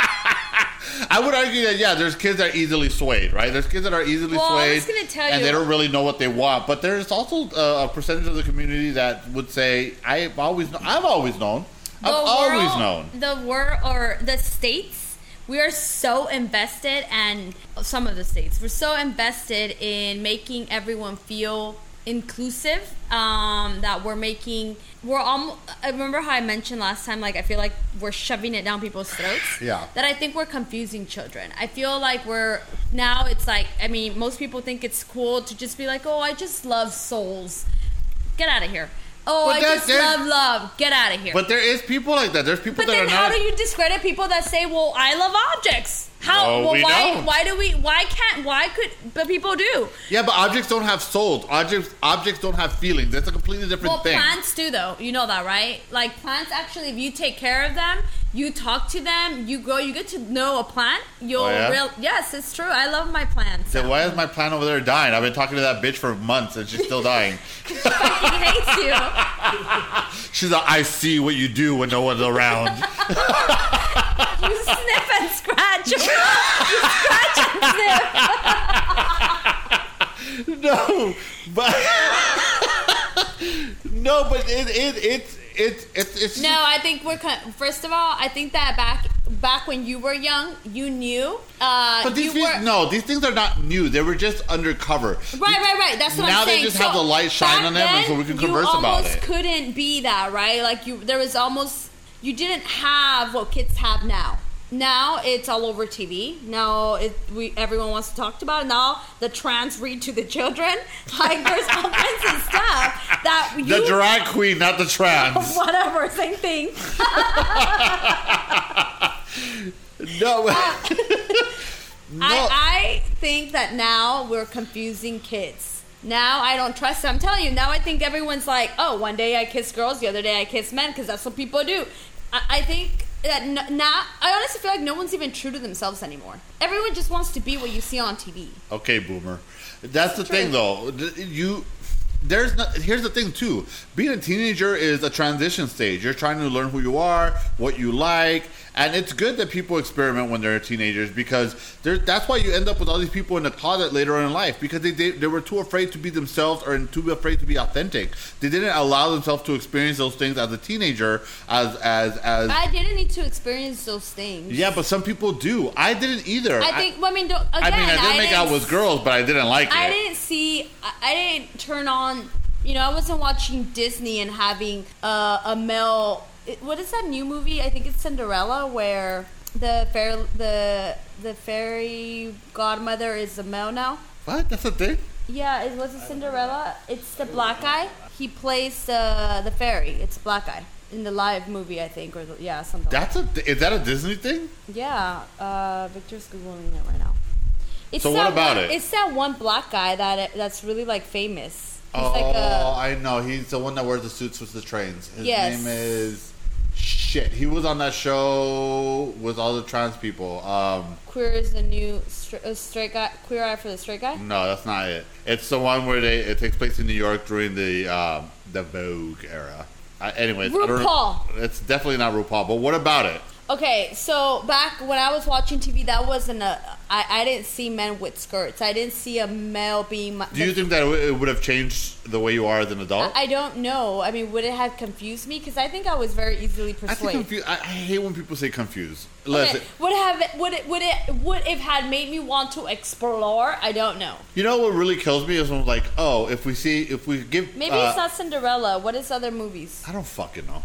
I would argue that yeah, there's kids that are easily swayed, right? There's kids that are easily Well, I swayed, was gonna tell and you- they don't really know what they want. But there's also uh, a percentage of the community that would say, "I've always, kn- I've always known, I've The always known." The world or the states, we are so invested, and some of the states, we're so invested in making everyone feel inclusive. Um, that we're making. We're all I remember how I mentioned last time. Like I feel like we're shoving it down people's throats. Yeah. That I think we're confusing children. I feel like we're now. It's like I mean, most people think it's cool to just be like, oh, I just love souls. Get out of here. Oh, But I that- just love love. Get out of here. But there is people like that. There's people But that then, are how not. do you discredit people that say, "Well, I love objects"? How? No, well, we why? don't. Why do we? Why can't? Why could? But people do. yeah, but objects don't have souls. Objects objects don't have feelings. That's a completely different Well, thing. plants do though. You know that, right? Like plants, actually, if you take care of them, you talk to them, you go, you get to know a plant. You'll Oh, yeah? real. Yes, it's true. I love my plants. Then why is my plant over there dying? I've been talking to that bitch for months and she's still dying. She hates you. She's like, I see what you do when no one's around. You sniff and scratch. you scratch and sniff. no, but no, but it it it's it's it's it's No, I think we're. First of all, I think that back back when you were young, you knew. Uh, But these things, were, no, these things are not new. They were just undercover. Right, right, right. That's what Now I'm saying. Now they just have the light shine on them, and so we can you converse about almost it. couldn't be that, right? Like you, there was almost you didn't have what kids have now. Now it's all over TV. Now it, we everyone wants to talk about it. Now the trans read to the children. Like there's all kinds of stuff that you The drag queen, not the trans. whatever same thing. no, ah. no. I, I think that now we're confusing kids. Now I don't trust them. I'm telling you, now I think everyone's like, oh, one day I kiss girls, the other day I kiss men, because that's what people do. I, I think that n- now, I honestly feel like no one's even true to themselves anymore. Everyone just wants to be what you see on TV. Okay, boomer. That's the True. thing, though. You, there's not. Here's the thing, too. Being a teenager is a transition stage. You're trying to learn who you are, what you like, and it's good that people experiment when they're teenagers because that's why you end up with all these people in the closet later on in life because they, they they were too afraid to be themselves or too afraid to be authentic. They didn't allow themselves to experience those things as a teenager, as as as. I didn't need to experience those things. yeah, but some people do. I didn't either. I think, well, I mean, again, I mean, I didn't make out with girls, but I didn't like I it. didn't see. I, I didn't turn on. You know, I wasn't watching Disney and having uh, a male. It- What is that new movie? I think it's Cinderella, where the fair the the fairy godmother is a male now. What? That's a thing. Yeah, it was it Cinderella. It's the black guy. He plays the the fairy. It's a black guy in the live movie, I think, or the, yeah, something. like That's a. Is that a Disney thing? yeah, uh, Victor's googling it right now. It's So what about one, it? It's that one black guy that that's really like famous. He's oh, like a I know. He's the one that wears the suits with the trains. His Yes. name is. Shit. He was on that show with all the trans people. Um, queer is the new stra- uh, straight guy. Queer eye for the straight guy. no, that's not it. It's the one where they it takes place in New York during the um, the Vogue era. Uh, anyways, I don't- RuPaul. It's definitely not RuPaul. But what about it? Okay, so back when I was watching TV, that wasn't a. I, I didn't see men with skirts. I didn't see a male being. my- Do you think that it would have changed the way you are as an adult? I don't know. I mean, would it have confused me? Because I think I was very easily I, think persuaded. confu- I, I hate when people say confused. Okay, Listen, would have would it would it would it had made me want to explore? I don't know. you know what really kills me is when like, oh, if we see, if we give, Maybe uh, it's not Cinderella. What is other movies? I don't fucking know.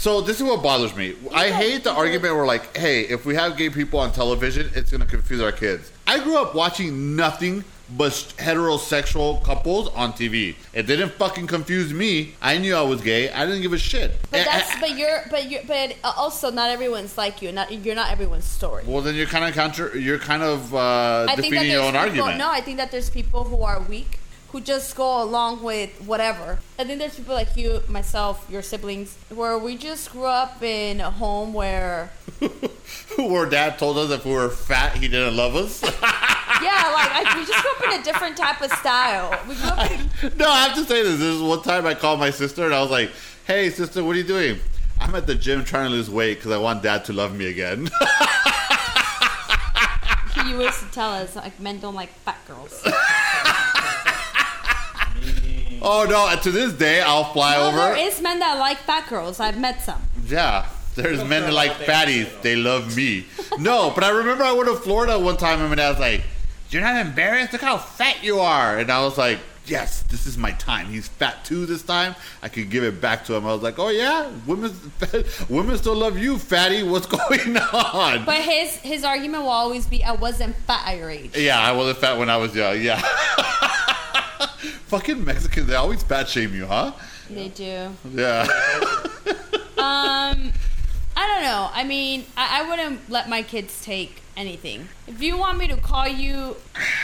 So this is what bothers me. I hate the argument where like, hey, if we have gay people on television, it's gonna confuse our kids. I grew up watching nothing but heterosexual couples on TV. It didn't fucking confuse me. I knew I was gay. I didn't give a shit. But Eh, that's eh, but you're but you're but also not everyone's like you. Not you're not everyone's story. well, then you're kind of counter. You're kind of uh, I think that defeating your own people, argument. No, I think that there's people who are weak who just go along with whatever. I think there's people like you, myself, your siblings, where we just grew up in a home where Where dad told us if we were fat, he didn't love us. yeah, like I, we just grew up in a different type of style. We grew up in no, I have to say this. This is one time I called my sister and I was like, "Hey, sister, what are you doing?" I'm at the gym trying to lose weight because I want dad to love me again. he used to tell us like men don't like fat girls. Oh no! To this day, I'll fly No, over. there is men that like fat girls. I've met some. yeah, there's men that like fatties. They love me. no, but I remember I went to Florida one time and my dad was like, "You're not embarrassed? Look how fat you are." And I was like, yes, this is my time. He's fat too this time. I could give it back to him. I was like, oh yeah, women, women still love you, fatty. What's going on? But his his argument will always be, "I wasn't fat at your age." yeah, I wasn't fat when I was young. Yeah. Fucking Mexicans, they always fat shame you, huh? They do. Yeah. Um, I don't know. I mean, I, I wouldn't let my kids take anything. If you want me to call you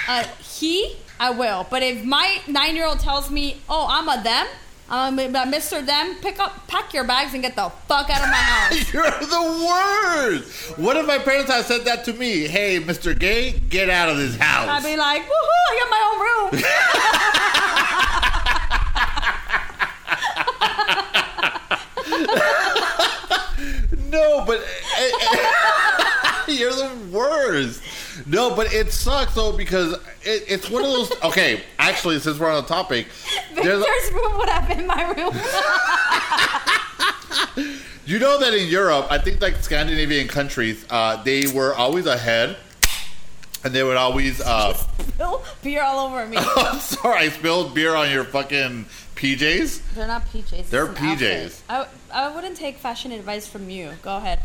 a he, I will. But if my nine year old tells me, "Oh, I'm a them," I'm a Mr. Them, pick up, pack your bags, and get the fuck out of my house. You're the worst. What if my parents had said that to me? Hey, Mr. Gay, get out of this house. I'd be like, "Woohoo! I got my own room." No, but eh, eh, you're the worst. No, but it sucks though because it, it's one of those. Okay, actually, since we're on the topic, there's Victor's room would have been my room. you know that in Europe, I think like Scandinavian countries, uh, they were always ahead, and they would always. Uh, Spill beer all over me. I'm sorry, I spilled beer on your fucking PJs. They're not PJs. They're outfit. PJs. I, I wouldn't take fashion advice from you. Go ahead.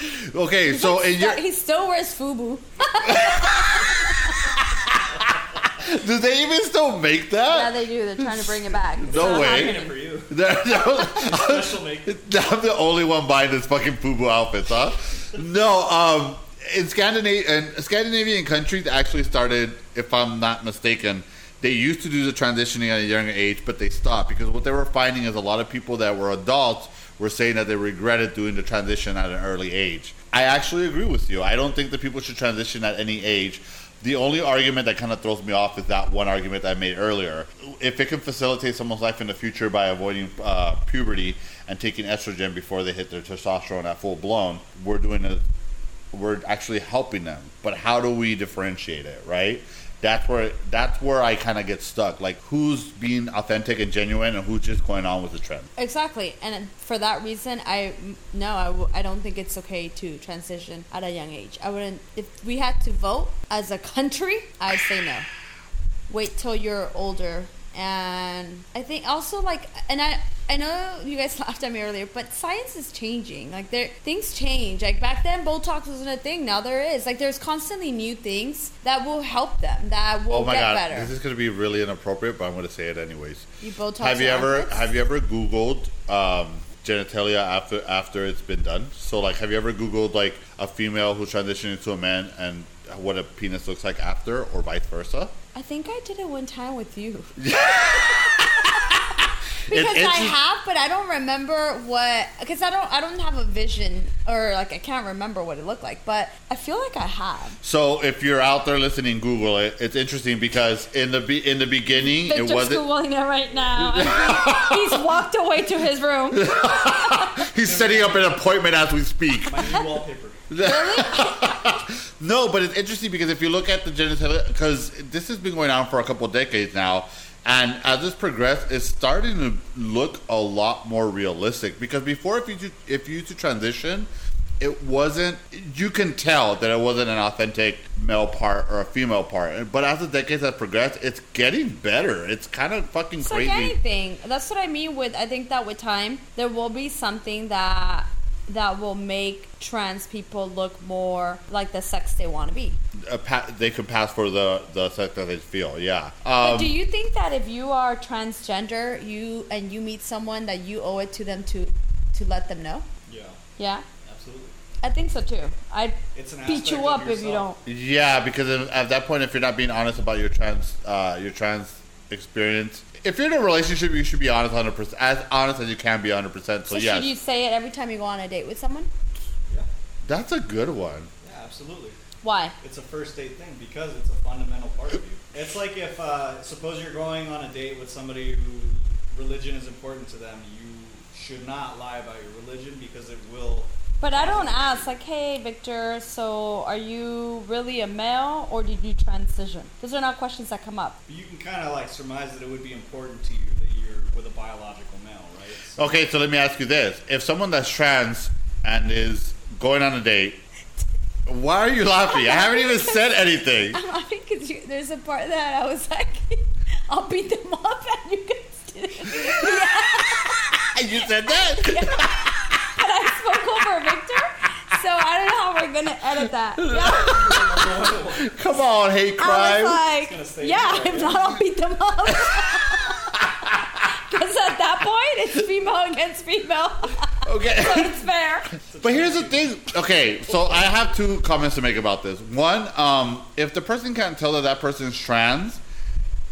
Okay, so in your, he still wears FUBU. do they even still make that? Yeah, they do. They're trying to bring it back. It's No not way. Making happening. for you. They're- Special make. I'm the only one buying this fucking FUBU outfits, huh? No, um, in Scandinavian, Scandinavian countries actually started, if I'm not mistaken, they used to do the transitioning at a younger age, but they stopped because what they were finding is a lot of people that were adults were saying that they regretted doing the transition at an early age. I actually agree with you. I don't think that people should transition at any age. The only argument that kind of throws me off is that one argument that I made earlier. If it can facilitate someone's life in the future by avoiding uh, puberty and taking estrogen before they hit their testosterone at full blown, we're doing it. We're actually helping them. But how do we differentiate it, right? That's where that's where I kind of get stuck. Like, who's being authentic and genuine, and who's just going on with the trend? Exactly, and for that reason, I no, I, w- I don't think it's okay to transition at a young age. I wouldn't. If we had to vote as a country, I'd say no. Wait till you're older, and I think also like, and I I know you guys laughed at me earlier, but science is changing. Like there, things change. Like back then, Botox wasn't a thing. Now there is. Like there's constantly new things that will help them. That will Oh my get god, better. this is going to be really inappropriate, but I'm going to say it anyways. you Botox. have you ever have you ever googled um, genitalia after after it's been done so like have you ever googled like a female who's transitioning into a man and what a penis looks like after or vice versa I think I did it one time with you. It's Because I have, but I don't remember what. Because I don't, I don't have a vision, or like I can't remember what it looked like. But I feel like I have. so if you're out there listening google it it's interesting because in the be- in the beginning Victor's it wasn't googling it right now. He's walked away to his room. he's setting up an appointment as we speak My new wallpaper. No, but it's interesting because if you look at the genitalia, because this has been going on for a couple of decades now, and as this progressed, it's starting to look a lot more realistic. Because before, if you do- if you used to transition, it wasn't. You can tell that it wasn't an authentic male part or a female part. But as the decades have progressed, it's getting better. It's kind of fucking It's crazy. like anything. That's what I mean with. I think that with time, there will be something that that will make trans people look more like the sex they want to be. A pa- they can pass for the the sex that they feel. Yeah. But Um, do you think that if you are transgender, you and you meet someone that you owe it to them to to let them know? Yeah, Yeah, absolutely. I think so too. I'd It's an beat you up if you don't. Yeah, because if- at that point, if you're not being honest about your trans, uh, your trans experience, if you're in a relationship, you should be honest 100 percent, as honest as you can be 100 percent. So, So yes, should you say it every time you go on a date with someone? Yeah, that's a good one. yeah, absolutely. Why? It's a first date thing because it's a fundamental part of you. It's like if, uh, suppose you're going on a date with somebody who religion is important to them, you should not lie about your religion because it will. But I don't ask like, hey Victor, so are you really a male or did you transition? Those are not questions that come up. You can kind of like surmise that it would be important to you that you're with a biological male, right? So Okay, so let me ask you this: If someone that's trans and is going on a date, why are you laughing? I haven't even said anything. I'm laughing because there's a part that I was like, I'll beat them up and you can. you said that. But I spoke over Victor, so I don't know how we're gonna edit that. Yeah. Come on, hate I crime. was like, yeah, there, if not, I'll beat them up. Because at that point, it's female against female. okay. so it's fair. But here's the thing. Okay, so I have two comments to make about this. One, um, if the person can't tell that that person is trans,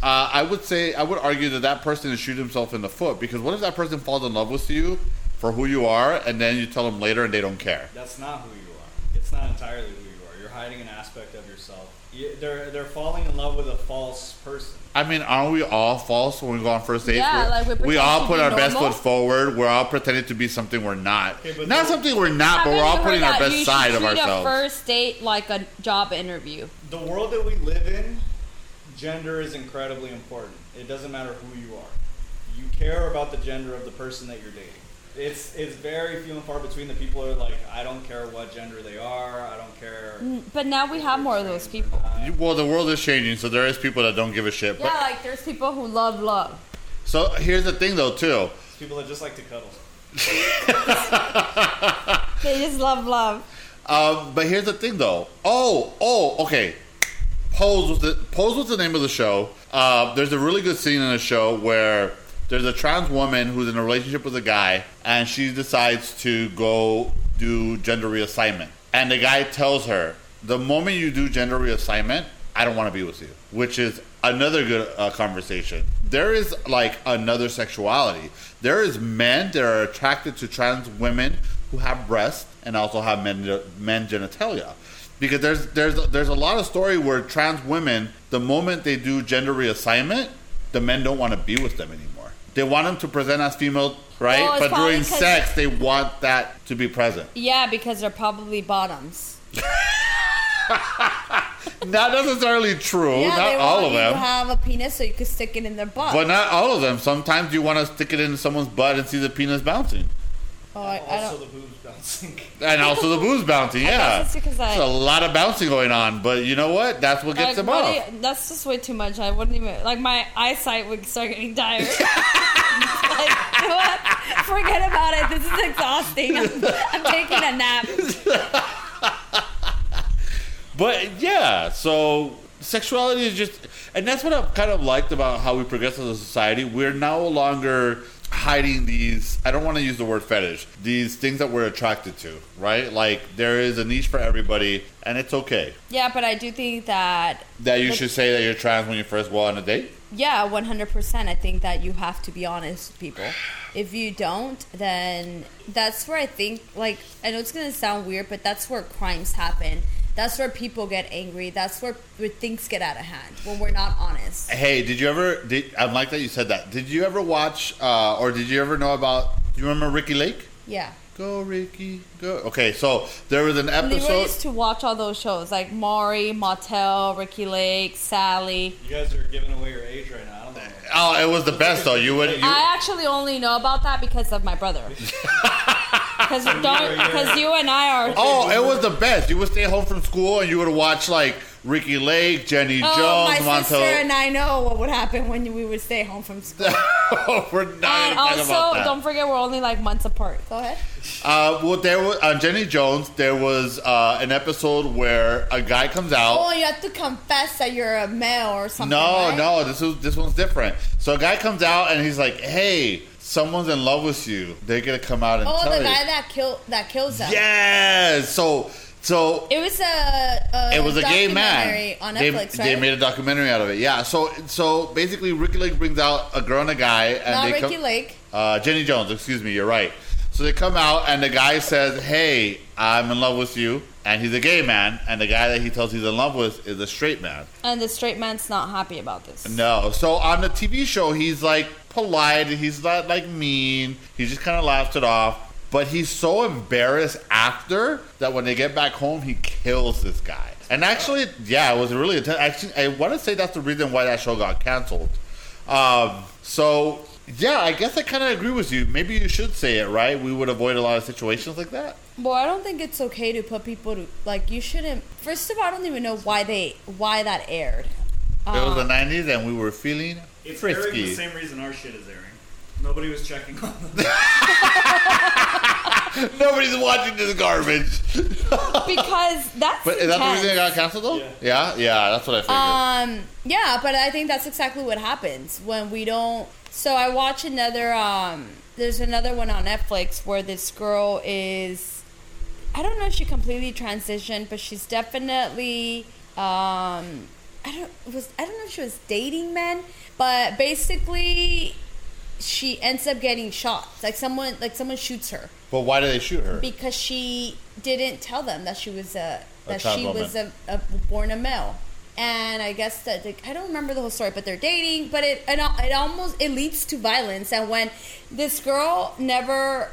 uh, I would say I would argue that that person is shooting himself in the foot because what if that person falls in love with you for who you are, and then you tell them later and they don't care? That's not who you are. It's not entirely who you are. You're hiding an aspect of yourself. You, they're they're falling in love with a false person. I mean, aren't we all false when we go on first dates? Yeah, We're- like we we all put be our best foot forward. We're all pretending to be something we're not. Okay, not something we're not, but we're all putting our best you side should of ourselves. a first date like a job interview. The world that we live in, gender is incredibly important. It doesn't matter who you are. You care about the gender of the person that you're dating. It's it's very few and far between the people who are like, I don't care what gender they are. I don't care. But now we have more of those people. Well, the world is changing, so there is people that don't give a shit. Yeah, But like there's people who love love. so here's the thing, though, too. It's people that just like to cuddle. They just love love. Um, but here's the thing, though. Oh, oh, okay. Pose was the Pose was the name of the show. Uh, there's a really good scene in the show where there's a trans woman who's in a relationship with a guy, and she decides to go do gender reassignment. And the guy tells her, "The moment you do gender reassignment, I don't want to be with you," which is another good uh, conversation. There is like another sexuality. There is men that are attracted to trans women who have breasts and also have men men genitalia. Because there's there's there's a lot of story where trans women, the moment they do gender reassignment, the men don't want to be with them anymore. They want them to present as female, right? Well, but during sex, they want that to be present. Yeah, because they're probably bottoms. Not necessarily true. yeah, not they all want of them. to have a penis so you could stick it in their butt. But not all of them. Sometimes you want to stick it in someone's butt and see the penis bouncing. oh, I, I also don't. Bouncing. And also the booze bouncing, yeah. it's because I- There's a lot of bouncing going on, but you know what? That's what gets Like, them what off. you- that's just way too much. I wouldn't even like my eyesight would start getting tired. like, you know what? Forget about it. This is exhausting. I'm, I'm taking a nap. But yeah, so sexuality is just, and that's what I've kind of liked about how we progress as a society. We're no longer hiding these, I don't want to use the word fetish, these things that we're attracted to, right? Like there is a niche for everybody, and it's okay. Yeah, but I do think that That you But- should say that you're trans when you first go on a date. Yeah, 100%. I think that you have to be honest with people. If you don't, then that's where I think, like, I know it's going to sound weird, but that's where crimes happen. That's where people get angry. That's where, where things get out of hand when we're not honest. Hey, did you ever? Did, I like that you said that. Did you ever watch, uh, or did you ever know about? Do you remember Ricki Lake? Yeah. Go Ricky, go. Okay, so there was an Leroy episode. used to watch all those shows like Maury, Montel, Ricki Lake, Sally. You guys are giving away your age right now. I don't know. Oh, it was the best though. You would. You, I actually only know about that because of my brother. Because don't, because you and I are. oh, it was the best. You would stay home from school and you would watch like Ricki Lake, Jenny Oh, my Jones, sister Montel. and I know what would happen when we would stay home from school. we're not And also, about that. don't forget we're only like months apart. Go ahead. Uh, well, there was on Jenny Jones. There was uh, an episode where a guy comes out. Oh, you have to confess that you're a male or something. No, right? no, this is this one's different. So a guy comes out and he's like, "Hey, someone's in love with you. They're gonna come out and Oh, tell the you." guy that killed that kills them. yes. So so It was a, a it was a gay man. on they, Netflix, they right? made a documentary out of it. Yeah. So so basically, Ricki Lake brings out a girl and a guy, and Not they Ricky come. Lake. Uh, Jenny Jones, excuse me, you're right. So they come out, and the guy says, "Hey, I'm in love with you," and he's a gay man, and the guy that he tells he's in love with is a straight man. And the straight man's not happy about this. No. So on the TV show, he's like polite. He's not like mean. He just kind of laughs it off. But he's so embarrassed after that when they get back home, he kills this guy. And actually, yeah, it was really intense. Actually, I want to say that's the reason why that show got canceled. Um, so yeah, I guess I kind of agree with you. Maybe you should say it, right? We would avoid a lot of situations like that. Well, I don't think it's okay to put people to like. You shouldn't. First of all, I don't even know why they why that aired. it was the um, '90s, and we were feeling It's airing the same reason our shit is airing. Nobody was checking on them. Nobody's watching this garbage. because that's But is that the intense. reason it got canceled though? Yeah. Yeah, yeah, that's what I figured. Um, yeah, but I think that's exactly what happens when we don't. So I watch another. Um, there's another one on Netflix where this girl is. I don't know if she completely transitioned, but she's definitely. Um, I don't was I don't know if she was dating men, but basically, she ends up getting shot. Like someone like someone shoots her but why did they shoot her? because she didn't tell them that she was a that she was a, a born a male. And i guess that i don't remember the whole story but they're dating but it, it it almost it leads to violence. And when this girl never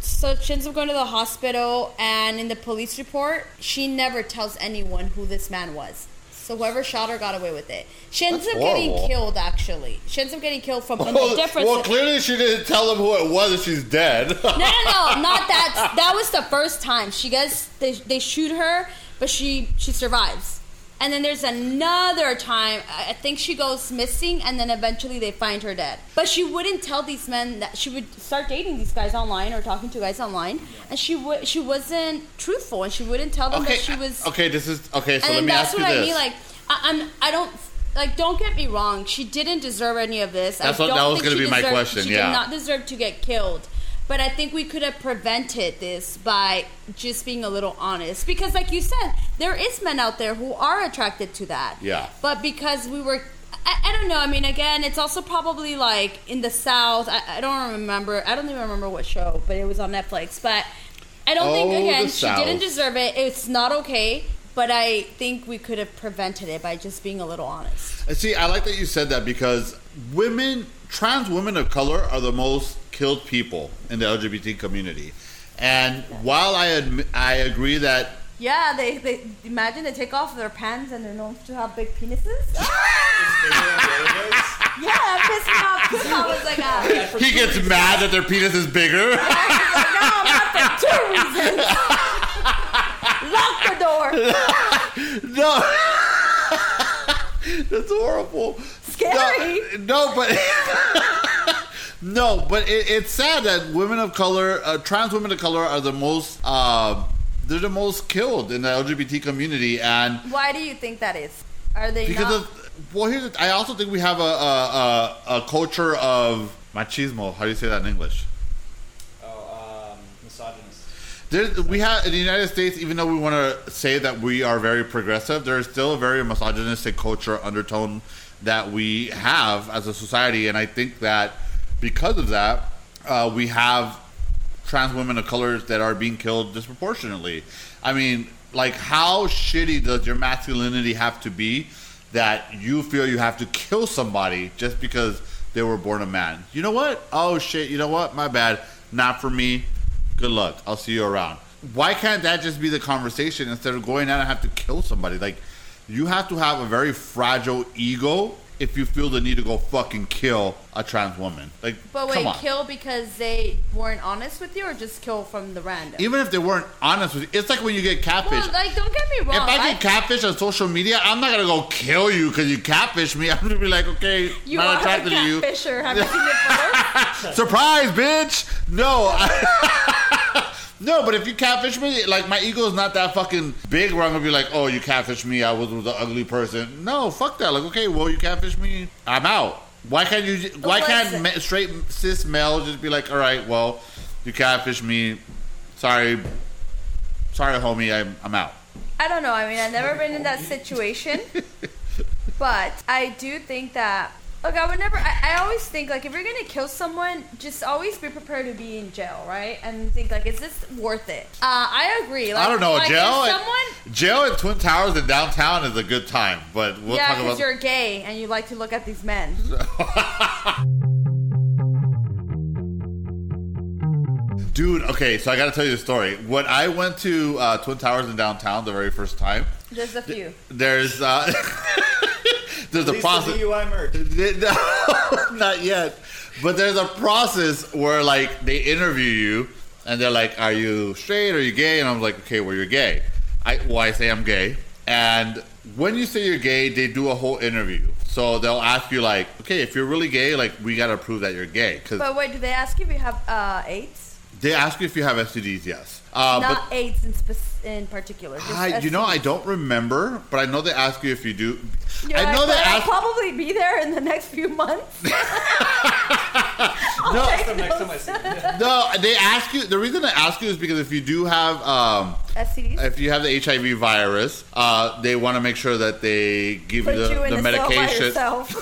so she ends up going to the hospital and in the police report she never tells anyone who this man was so whoever shot her got away with it she ends That's up getting killed actually she ends up getting killed from and well, the difference well, clearly she didn't tell them who it was. If she's dead. no, no, no, not that. That was the first time she gets they they shoot her, but she she survives. And then there's another time I think she goes missing, and then eventually they find her dead. But she wouldn't tell these men that she would start dating these guys online or talking to guys online, and she would she wasn't truthful, and she wouldn't tell them okay, that she was. Uh, okay. This is okay. So let me ask you That's what this. I mean. Like I, I'm I don't. Like, don't get me wrong. She didn't deserve any of this. That's I don't that was think gonna she be my question, She yeah. did not deserve to get killed. But I think we could have prevented this by just being a little honest. Because, like you said, there is men out there who are attracted to that. Yeah. But because we were, I, I don't know. I mean, again, it's also probably like in the South. I, I don't remember. I don't even remember what show, but it was on Netflix. But I don't think Oh, again the she didn't deserve it. It's not okay. But I think we could have prevented it by just being a little honest. See, I like that you said that because women, trans women of color, are the most killed people in the LGBT community. And while I admi- I agree that Yeah, they, they imagine they take off their pants and they're known to have big penises. It's bigger than the other guys. yeah, that pissed me off. Chris I was like, uh, he gets mad that their penis is bigger. no, not for two reasons. Lock the door. no, that's horrible. Scary. No, no but no, but it, it's sad that women of color, uh, trans women of color, are the most. Uh, they're the most killed in the LGBT community, and Why do you think that is? Are they because not? of well, here's the, I also think we have a a, a a culture of machismo. How do you say that in English? Oh, um, misogynist. There's, we have in the United States, even though we want to say that we are very progressive, there is still a very misogynistic culture undertone that we have as a society, and I think that because of that, uh, we have trans women of colors that are being killed disproportionately. I mean, like, how shitty does your masculinity have to be that you feel you have to kill somebody just because they were born a man? You know what? Oh shit! You know what? My bad. Not for me. Good luck. I'll see you around. Why can't that just be the conversation instead of going out and have to kill somebody? Like, you have to have a very fragile ego if you feel the need to go fucking kill a trans woman. Like, but wait, kill because they weren't honest with you, or just kill from the random? Even if they weren't honest with you, it's like when you get catfish. well, like, don't get me wrong. if I get catfish on social media, I'm not gonna go kill you because you catfish me. I'm gonna be like, okay, you not attracted to you. Have you seen it photos? Surprise, bitch! No, I- no, but if you catfish me, like my ego is not that fucking big where I'm gonna be like, oh, you catfish me, I was with an ugly person. No, fuck that. Like, okay, well, you catfish me, I'm out. Why can't you? Why can't ma- straight cis male just be like, all right, well, you catfish me, sorry, sorry, homie, I'm I'm out. I don't know. I mean, I've never been in that situation, but I do think that. Look, I would never. I, I always think like if you're gonna kill someone, just always be prepared to be in jail, right? And think like, is this worth it? Uh, I agree. Like, I don't know, like, jail. Someone, jail at Twin Towers in downtown is a good time, but we'll yeah, because you're gay and you like to look at these men. Dude, okay, so I got to tell you the story. When I went to uh, Twin Towers in downtown the very first time, There's a few. there's uh, there's At a process. the DUI merge. No, not yet. But there's a process where like they interview you and they're like, "Are you straight? Are you gay?" And I'm like, "Okay, well, you're gay." I well, I say I'm gay, and when you say you're gay, they do a whole interview. So they'll ask you like, okay, if you're really gay, like we gotta prove that you're gay because But wait, do they ask if you have uh, AIDS? they ask you if you have STDs. Yes, uh, Not but AIDS in, spec- in particular. just I, you know, I don't remember, but I know they ask you if you do. You're I like, know they "But I'll probably be there in the next few months. No, next time I see no, they ask you. The reason I ask you is because if you do have, um, STDs. if you have the HIV virus, uh, they want to make sure that they give Put you the, you in the a cell by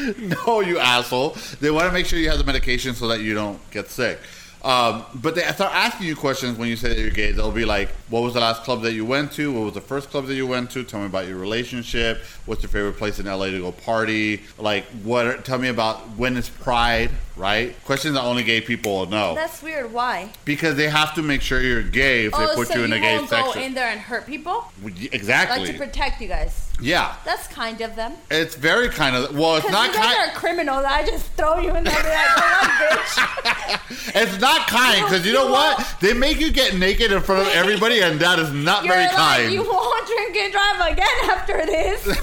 medication. no, you asshole. They want to make sure you have the medication so that you don't get sick. Um, but they start asking you questions when you say that you're gay. They'll be like, "What was the last club that you went to? What was the first club that you went to? Tell me about your relationship. What's your favorite place in LA to go party? Like, what? Tell me about when is Pride? Right? Questions that only gay people will know That's weird. Why? because they have to make sure you're gay if they oh, put so you in a gay won't go section. in there and hurt people, exactly. like to protect you guys. yeah, That's kind of them. it's very kind of well. It's not you guys kind. are criminals. I just throw you in there and be like, "Come on, bitch." It's not kind because you know You what? won't- They make you get naked in front of everybody, and that is not You're very like, kind. you won't drink and drive again after this.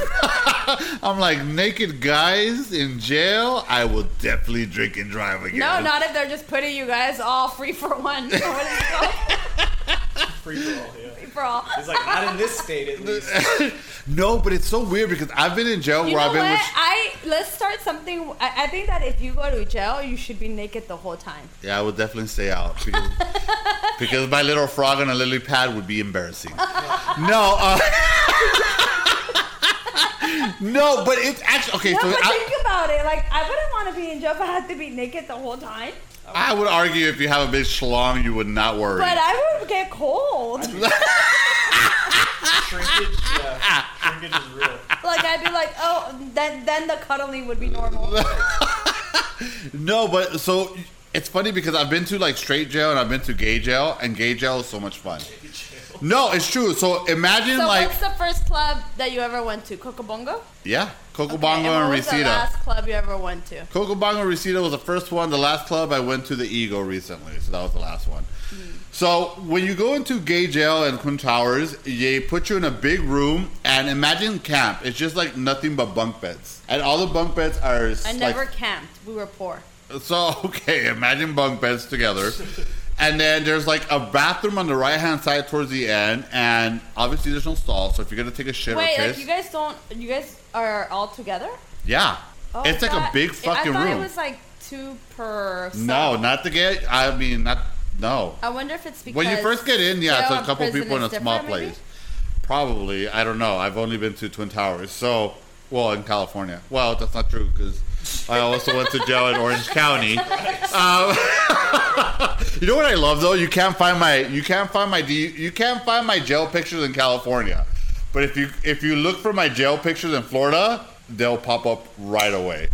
I'm like naked guys in jail. I will definitely drink and drive again. no, not if they're just putting you guys all free for one. So what is it called? Free for all, yeah. Free for all. It's like not in this state at least. no, but it's so weird because I've been in jail You where know I've been what? with. I let's start something. I, I think that if you go to jail, you should be naked the whole time. Yeah, I would definitely stay out because, because my little frog on a lily pad would be embarrassing. no, uh, no, but it's actually okay. No, so but I, think about it. Like, I wouldn't want to be in jail if I had to be naked the whole time. I would argue if you have a big schlong, you would not worry. But I would get cold. Shrinkage, yeah. Shrinkage is real. like, I'd be like, oh, then then the cuddling would be normal. No, but so it's funny because I've been to like straight jail and I've been to gay jail, and gay jail is so much fun. No, it's true. So imagine So, like what's the first club that you ever went to? Cocobongo? yeah, Coco Bongo what and was the Reseda. last club you ever went to? Coco Bongo Reseda was the first one. The last club I went to the Ego recently, so that was the last one. Hmm. So when you go into gay jail and Twin Towers, they put you in a big room and imagine camp. It's just like nothing but bunk beds, and all the bunk beds are I like never camped. We were poor. So okay, imagine bunk beds together. And then there's like a bathroom on the right hand side towards the end, and obviously there's no stall. So if you're gonna take a shit Wait, or like you guys don't? You guys are all together? yeah, Oh, it's I like a thought- big fucking I thought room. it was like two per. no, cell. not to get. I mean, not no. I wonder if it's because When you first get in, yeah, it's jail a and couple prison people in a small different, maybe? place. Probably, I don't know. I've only been to Twin Towers, so well in California. Well, that's not true because I also went to jail in Orange County. Um, you know what I love though? You can't find my you can't find my D, you can't find my jail pictures in California, but if you if you look for my jail pictures in Florida, they'll pop up right away.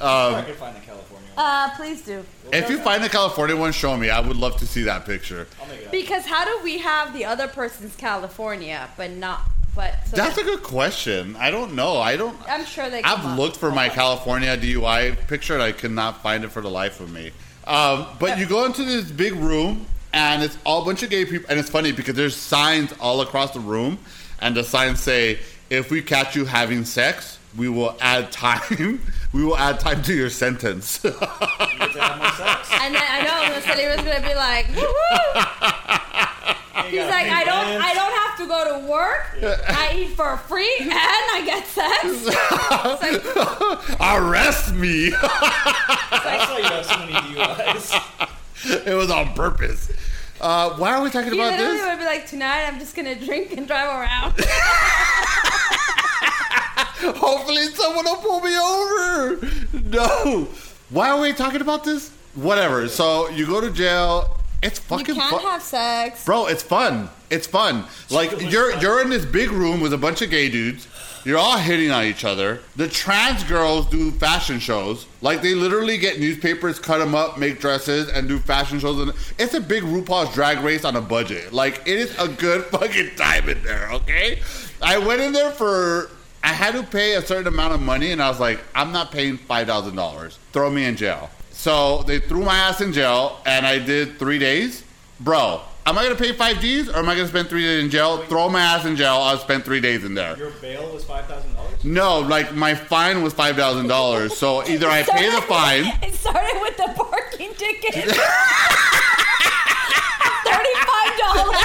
I could find the California one. Uh, please do. If you find the California one, show me. I would love to see that picture. I'll make it up. Because how do we have the other person's California, but not? But so That's a good question. I don't know. I don't. I'm sure they. I've up. looked for my California DUI picture and I could not find it for the life of me. Um, but you go into this big room and it's all a bunch of gay people. And it's funny because there's signs all across the room, and the signs say, "If we catch you having sex, we will add time. we will add time to your sentence." You get to have more sex. And then I know the city was gonna be like, woo You He's like, I don't, rent. I don't have to go to work. I eat for free and I get sex. Like, Arrest me! That's why you have so many DUIs. it was on purpose. Uh, why are we talking he about literally this? would be like, tonight I'm just gonna drink and drive around. Hopefully someone will pull me over. No. Why are we talking about this? Whatever. So you go to jail. It's you fucking can't fun. have sex. Bro, it's fun. It's fun. Like you're you're in this big room with a bunch of gay dudes. You're all hitting on each other. The trans girls do fashion shows. Like they literally get newspapers, cut them up, make dresses, and do fashion shows. And it's a big RuPaul's Drag Race on a budget. Like it is a good fucking time in there. Okay, I went in there for. I had to pay a certain amount of money, and I was like, I'm not paying five thousand dollars. Throw me in jail. So they threw my ass in jail, and I did three days. Bro, am I gonna pay five G's or am I gonna spend three days in jail? Throw my ass in jail. I'll spend three days in there. Your bail was five thousand dollars. No, like my fine was five thousand dollars. So either I pay the fine. It started with the parking ticket. Thirty-five dollars.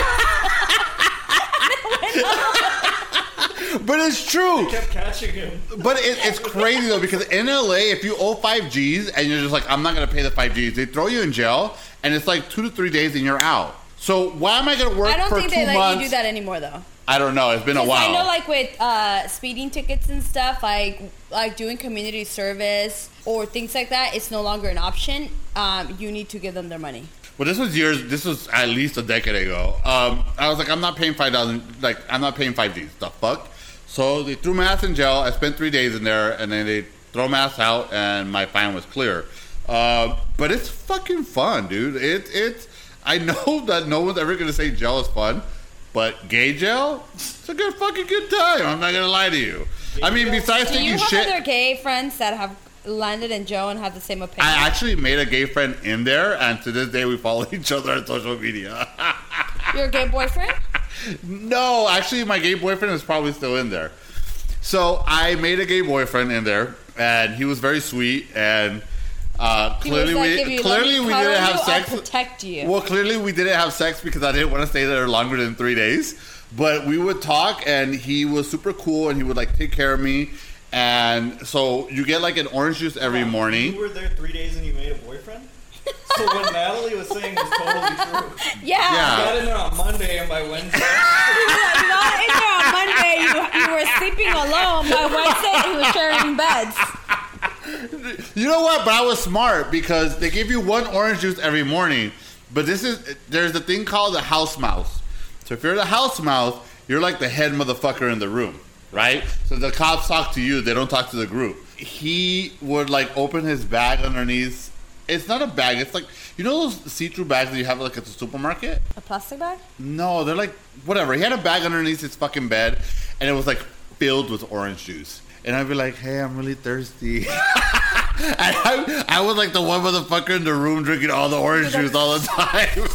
But it's true. Kept catching him. But it, it's crazy though because in LA, if you owe five G's and you're just like, I'm not gonna pay the five G's, they throw you in jail, and it's like two to three days and you're out. So why am I gonna work I don't for think two they let months? you do that anymore, though. I don't know. It's been a while. I know, like with uh, speeding tickets and stuff, like like doing community service or things like that, it's no longer an option. Um, you need to give them their money. Well, this was years. This was at least a decade ago. Um, I was like, I'm not paying five thousand. Like, I'm not paying five G's. The fuck. So they threw my ass in jail. I spent three days in there, and then they throw my ass out, and my fine was clear. Uh, but it's fucking fun, dude. It it's. I know that no one's ever gonna say jail is fun, but gay jail, it's a good fucking good time. I'm not gonna lie to you. I mean, besides Do you have shit. other gay friends that have landed in jail and have the same opinion? I actually made a gay friend in there, and to this day we follow each other on social media. Your gay boyfriend? No, actually, my gay boyfriend is probably still in there. So I made a gay boyfriend in there, and he was very sweet. And uh, clearly, like, we you clearly we didn't have you, I'll sex. protect you. Well, clearly we didn't have sex because I didn't want to stay there longer than three days. But we would talk, and he was super cool, and he would like take care of me. And so you get like an orange juice every morning. You were there three days and you made a boyfriend. So what Natalie was saying was totally true. yeah. You Yeah. got in there on Monday and by Wednesday. You got in there on Monday. You, you were sleeping alone. By Wednesday, he was sharing beds. You know what? But I was smart because they give you one orange juice every morning. But this is there's a thing called the house mouse. So if you're the house mouse, you're like the head motherfucker in the room, right? So the cops talk to you, they don't talk to the group. He would like open his bag underneath. It's not a bag. It's like you know those see-through bags that you have like at the supermarket. A plastic bag? No, they're like whatever. He had a bag underneath his fucking bed, and it was like filled with orange juice. And I'd be like, "Hey, I'm really thirsty." and I, I was like the one motherfucker in the room drinking all the orange juice all the time.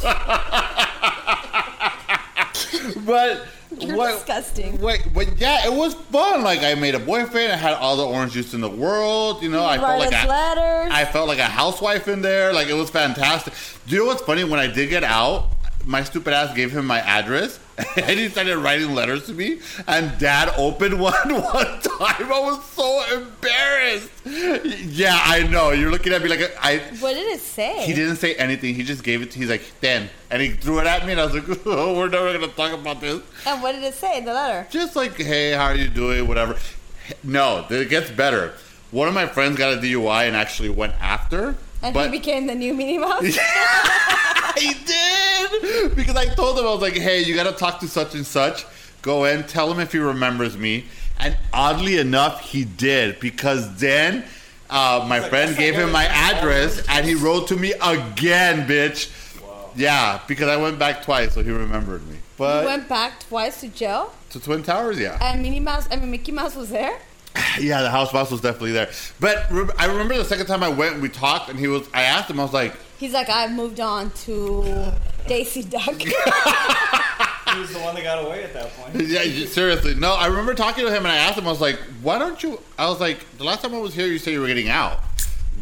but You're what? disgusting. Wait, but yeah, it was fun. Like I made a boyfriend. I had all the orange juice in the world. You know, I felt like I, letters. I felt like a housewife in there. Like it was fantastic. Do you know what's funny? When I did get out, my stupid ass gave him my address, and he started writing letters to me. And Dad opened one one time. I was so embarrassed. Yeah, I know. You're looking at me like I. what did it say? He didn't say anything. He just gave it. to He's like, "Then," and he threw it at me, and I was like, "Oh, we're never gonna talk about this." And what did it say in the letter? Just like, "Hey, how are you doing?" Whatever. No, it gets better. One of my friends got a DUI and actually went after. And but he became the new Minnie Mouse? he did because I told him I was like, "Hey, you got to talk to such and such. Go in, tell him if he remembers me." And oddly enough, he did because then uh, my like, friend gave him my address and he wrote to me again, bitch. Wow. Yeah, because I went back twice, so he remembered me. He But went back twice to jail, to Twin Towers, yeah, and Minnie Mouse, I mean Mickey Mouse was there. yeah, the house mouse was definitely there. But re- I remember the second time I went, and we talked, and he was. I asked him, I was like, He's like, I've moved on to Daisy Duck. He was the one that got away at that point. Yeah, you- seriously. No, I remember talking to him and I asked him, I was like, why don't you? I was like, the last time I was here, you said you were getting out.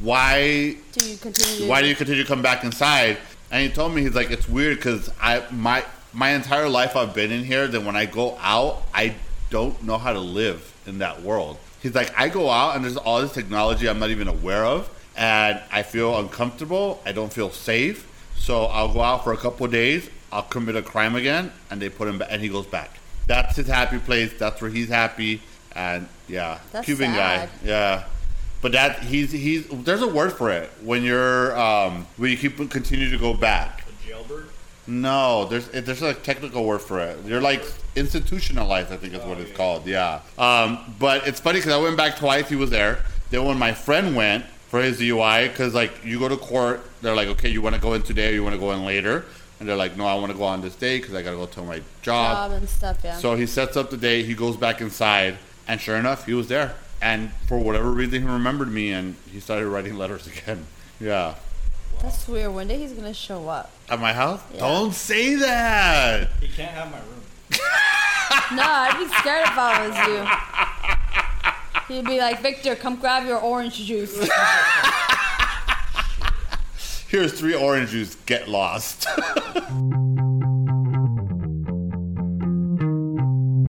Why? do you continue? To Why do you continue to come back inside? And he told me he's like, it's weird because I my my entire life I've been in here. Then when I go out, I don't know how to live in that world. He's like, I go out and there's all this technology I'm not even aware of, and I feel uncomfortable. I don't feel safe. So I'll go out for a couple of days. I'll commit a crime again, and they put him back, and he goes back. That's his happy place. That's where he's happy. And yeah, That's Cuban sad. guy. Yeah. But that he's he's there's a word for it when you're um when you keep continue to go back. A jailbird. No, there's there's a technical word for it. You're like institutionalized, I think is what Oh, it's yeah. called. Yeah. Um, but it's funny because I went back twice. He was there. Then when my friend went for his DUI, because like you go to court, they're like, okay, you want to go in today or you want to go in later, and they're like, no, I want to go on this day because I got to go to my job and stuff? Yeah. so he sets up the date. He goes back inside, and sure enough, he was there. And for whatever reason, he remembered me, and he started writing letters again. Yeah, That's weird. One day he's gonna show up. At my house? Yeah. Don't say that. He can't have my room. No, I'd be scared if I was you. He'd be like, Victor, come grab your orange juice. Here's three orange juice. Get lost.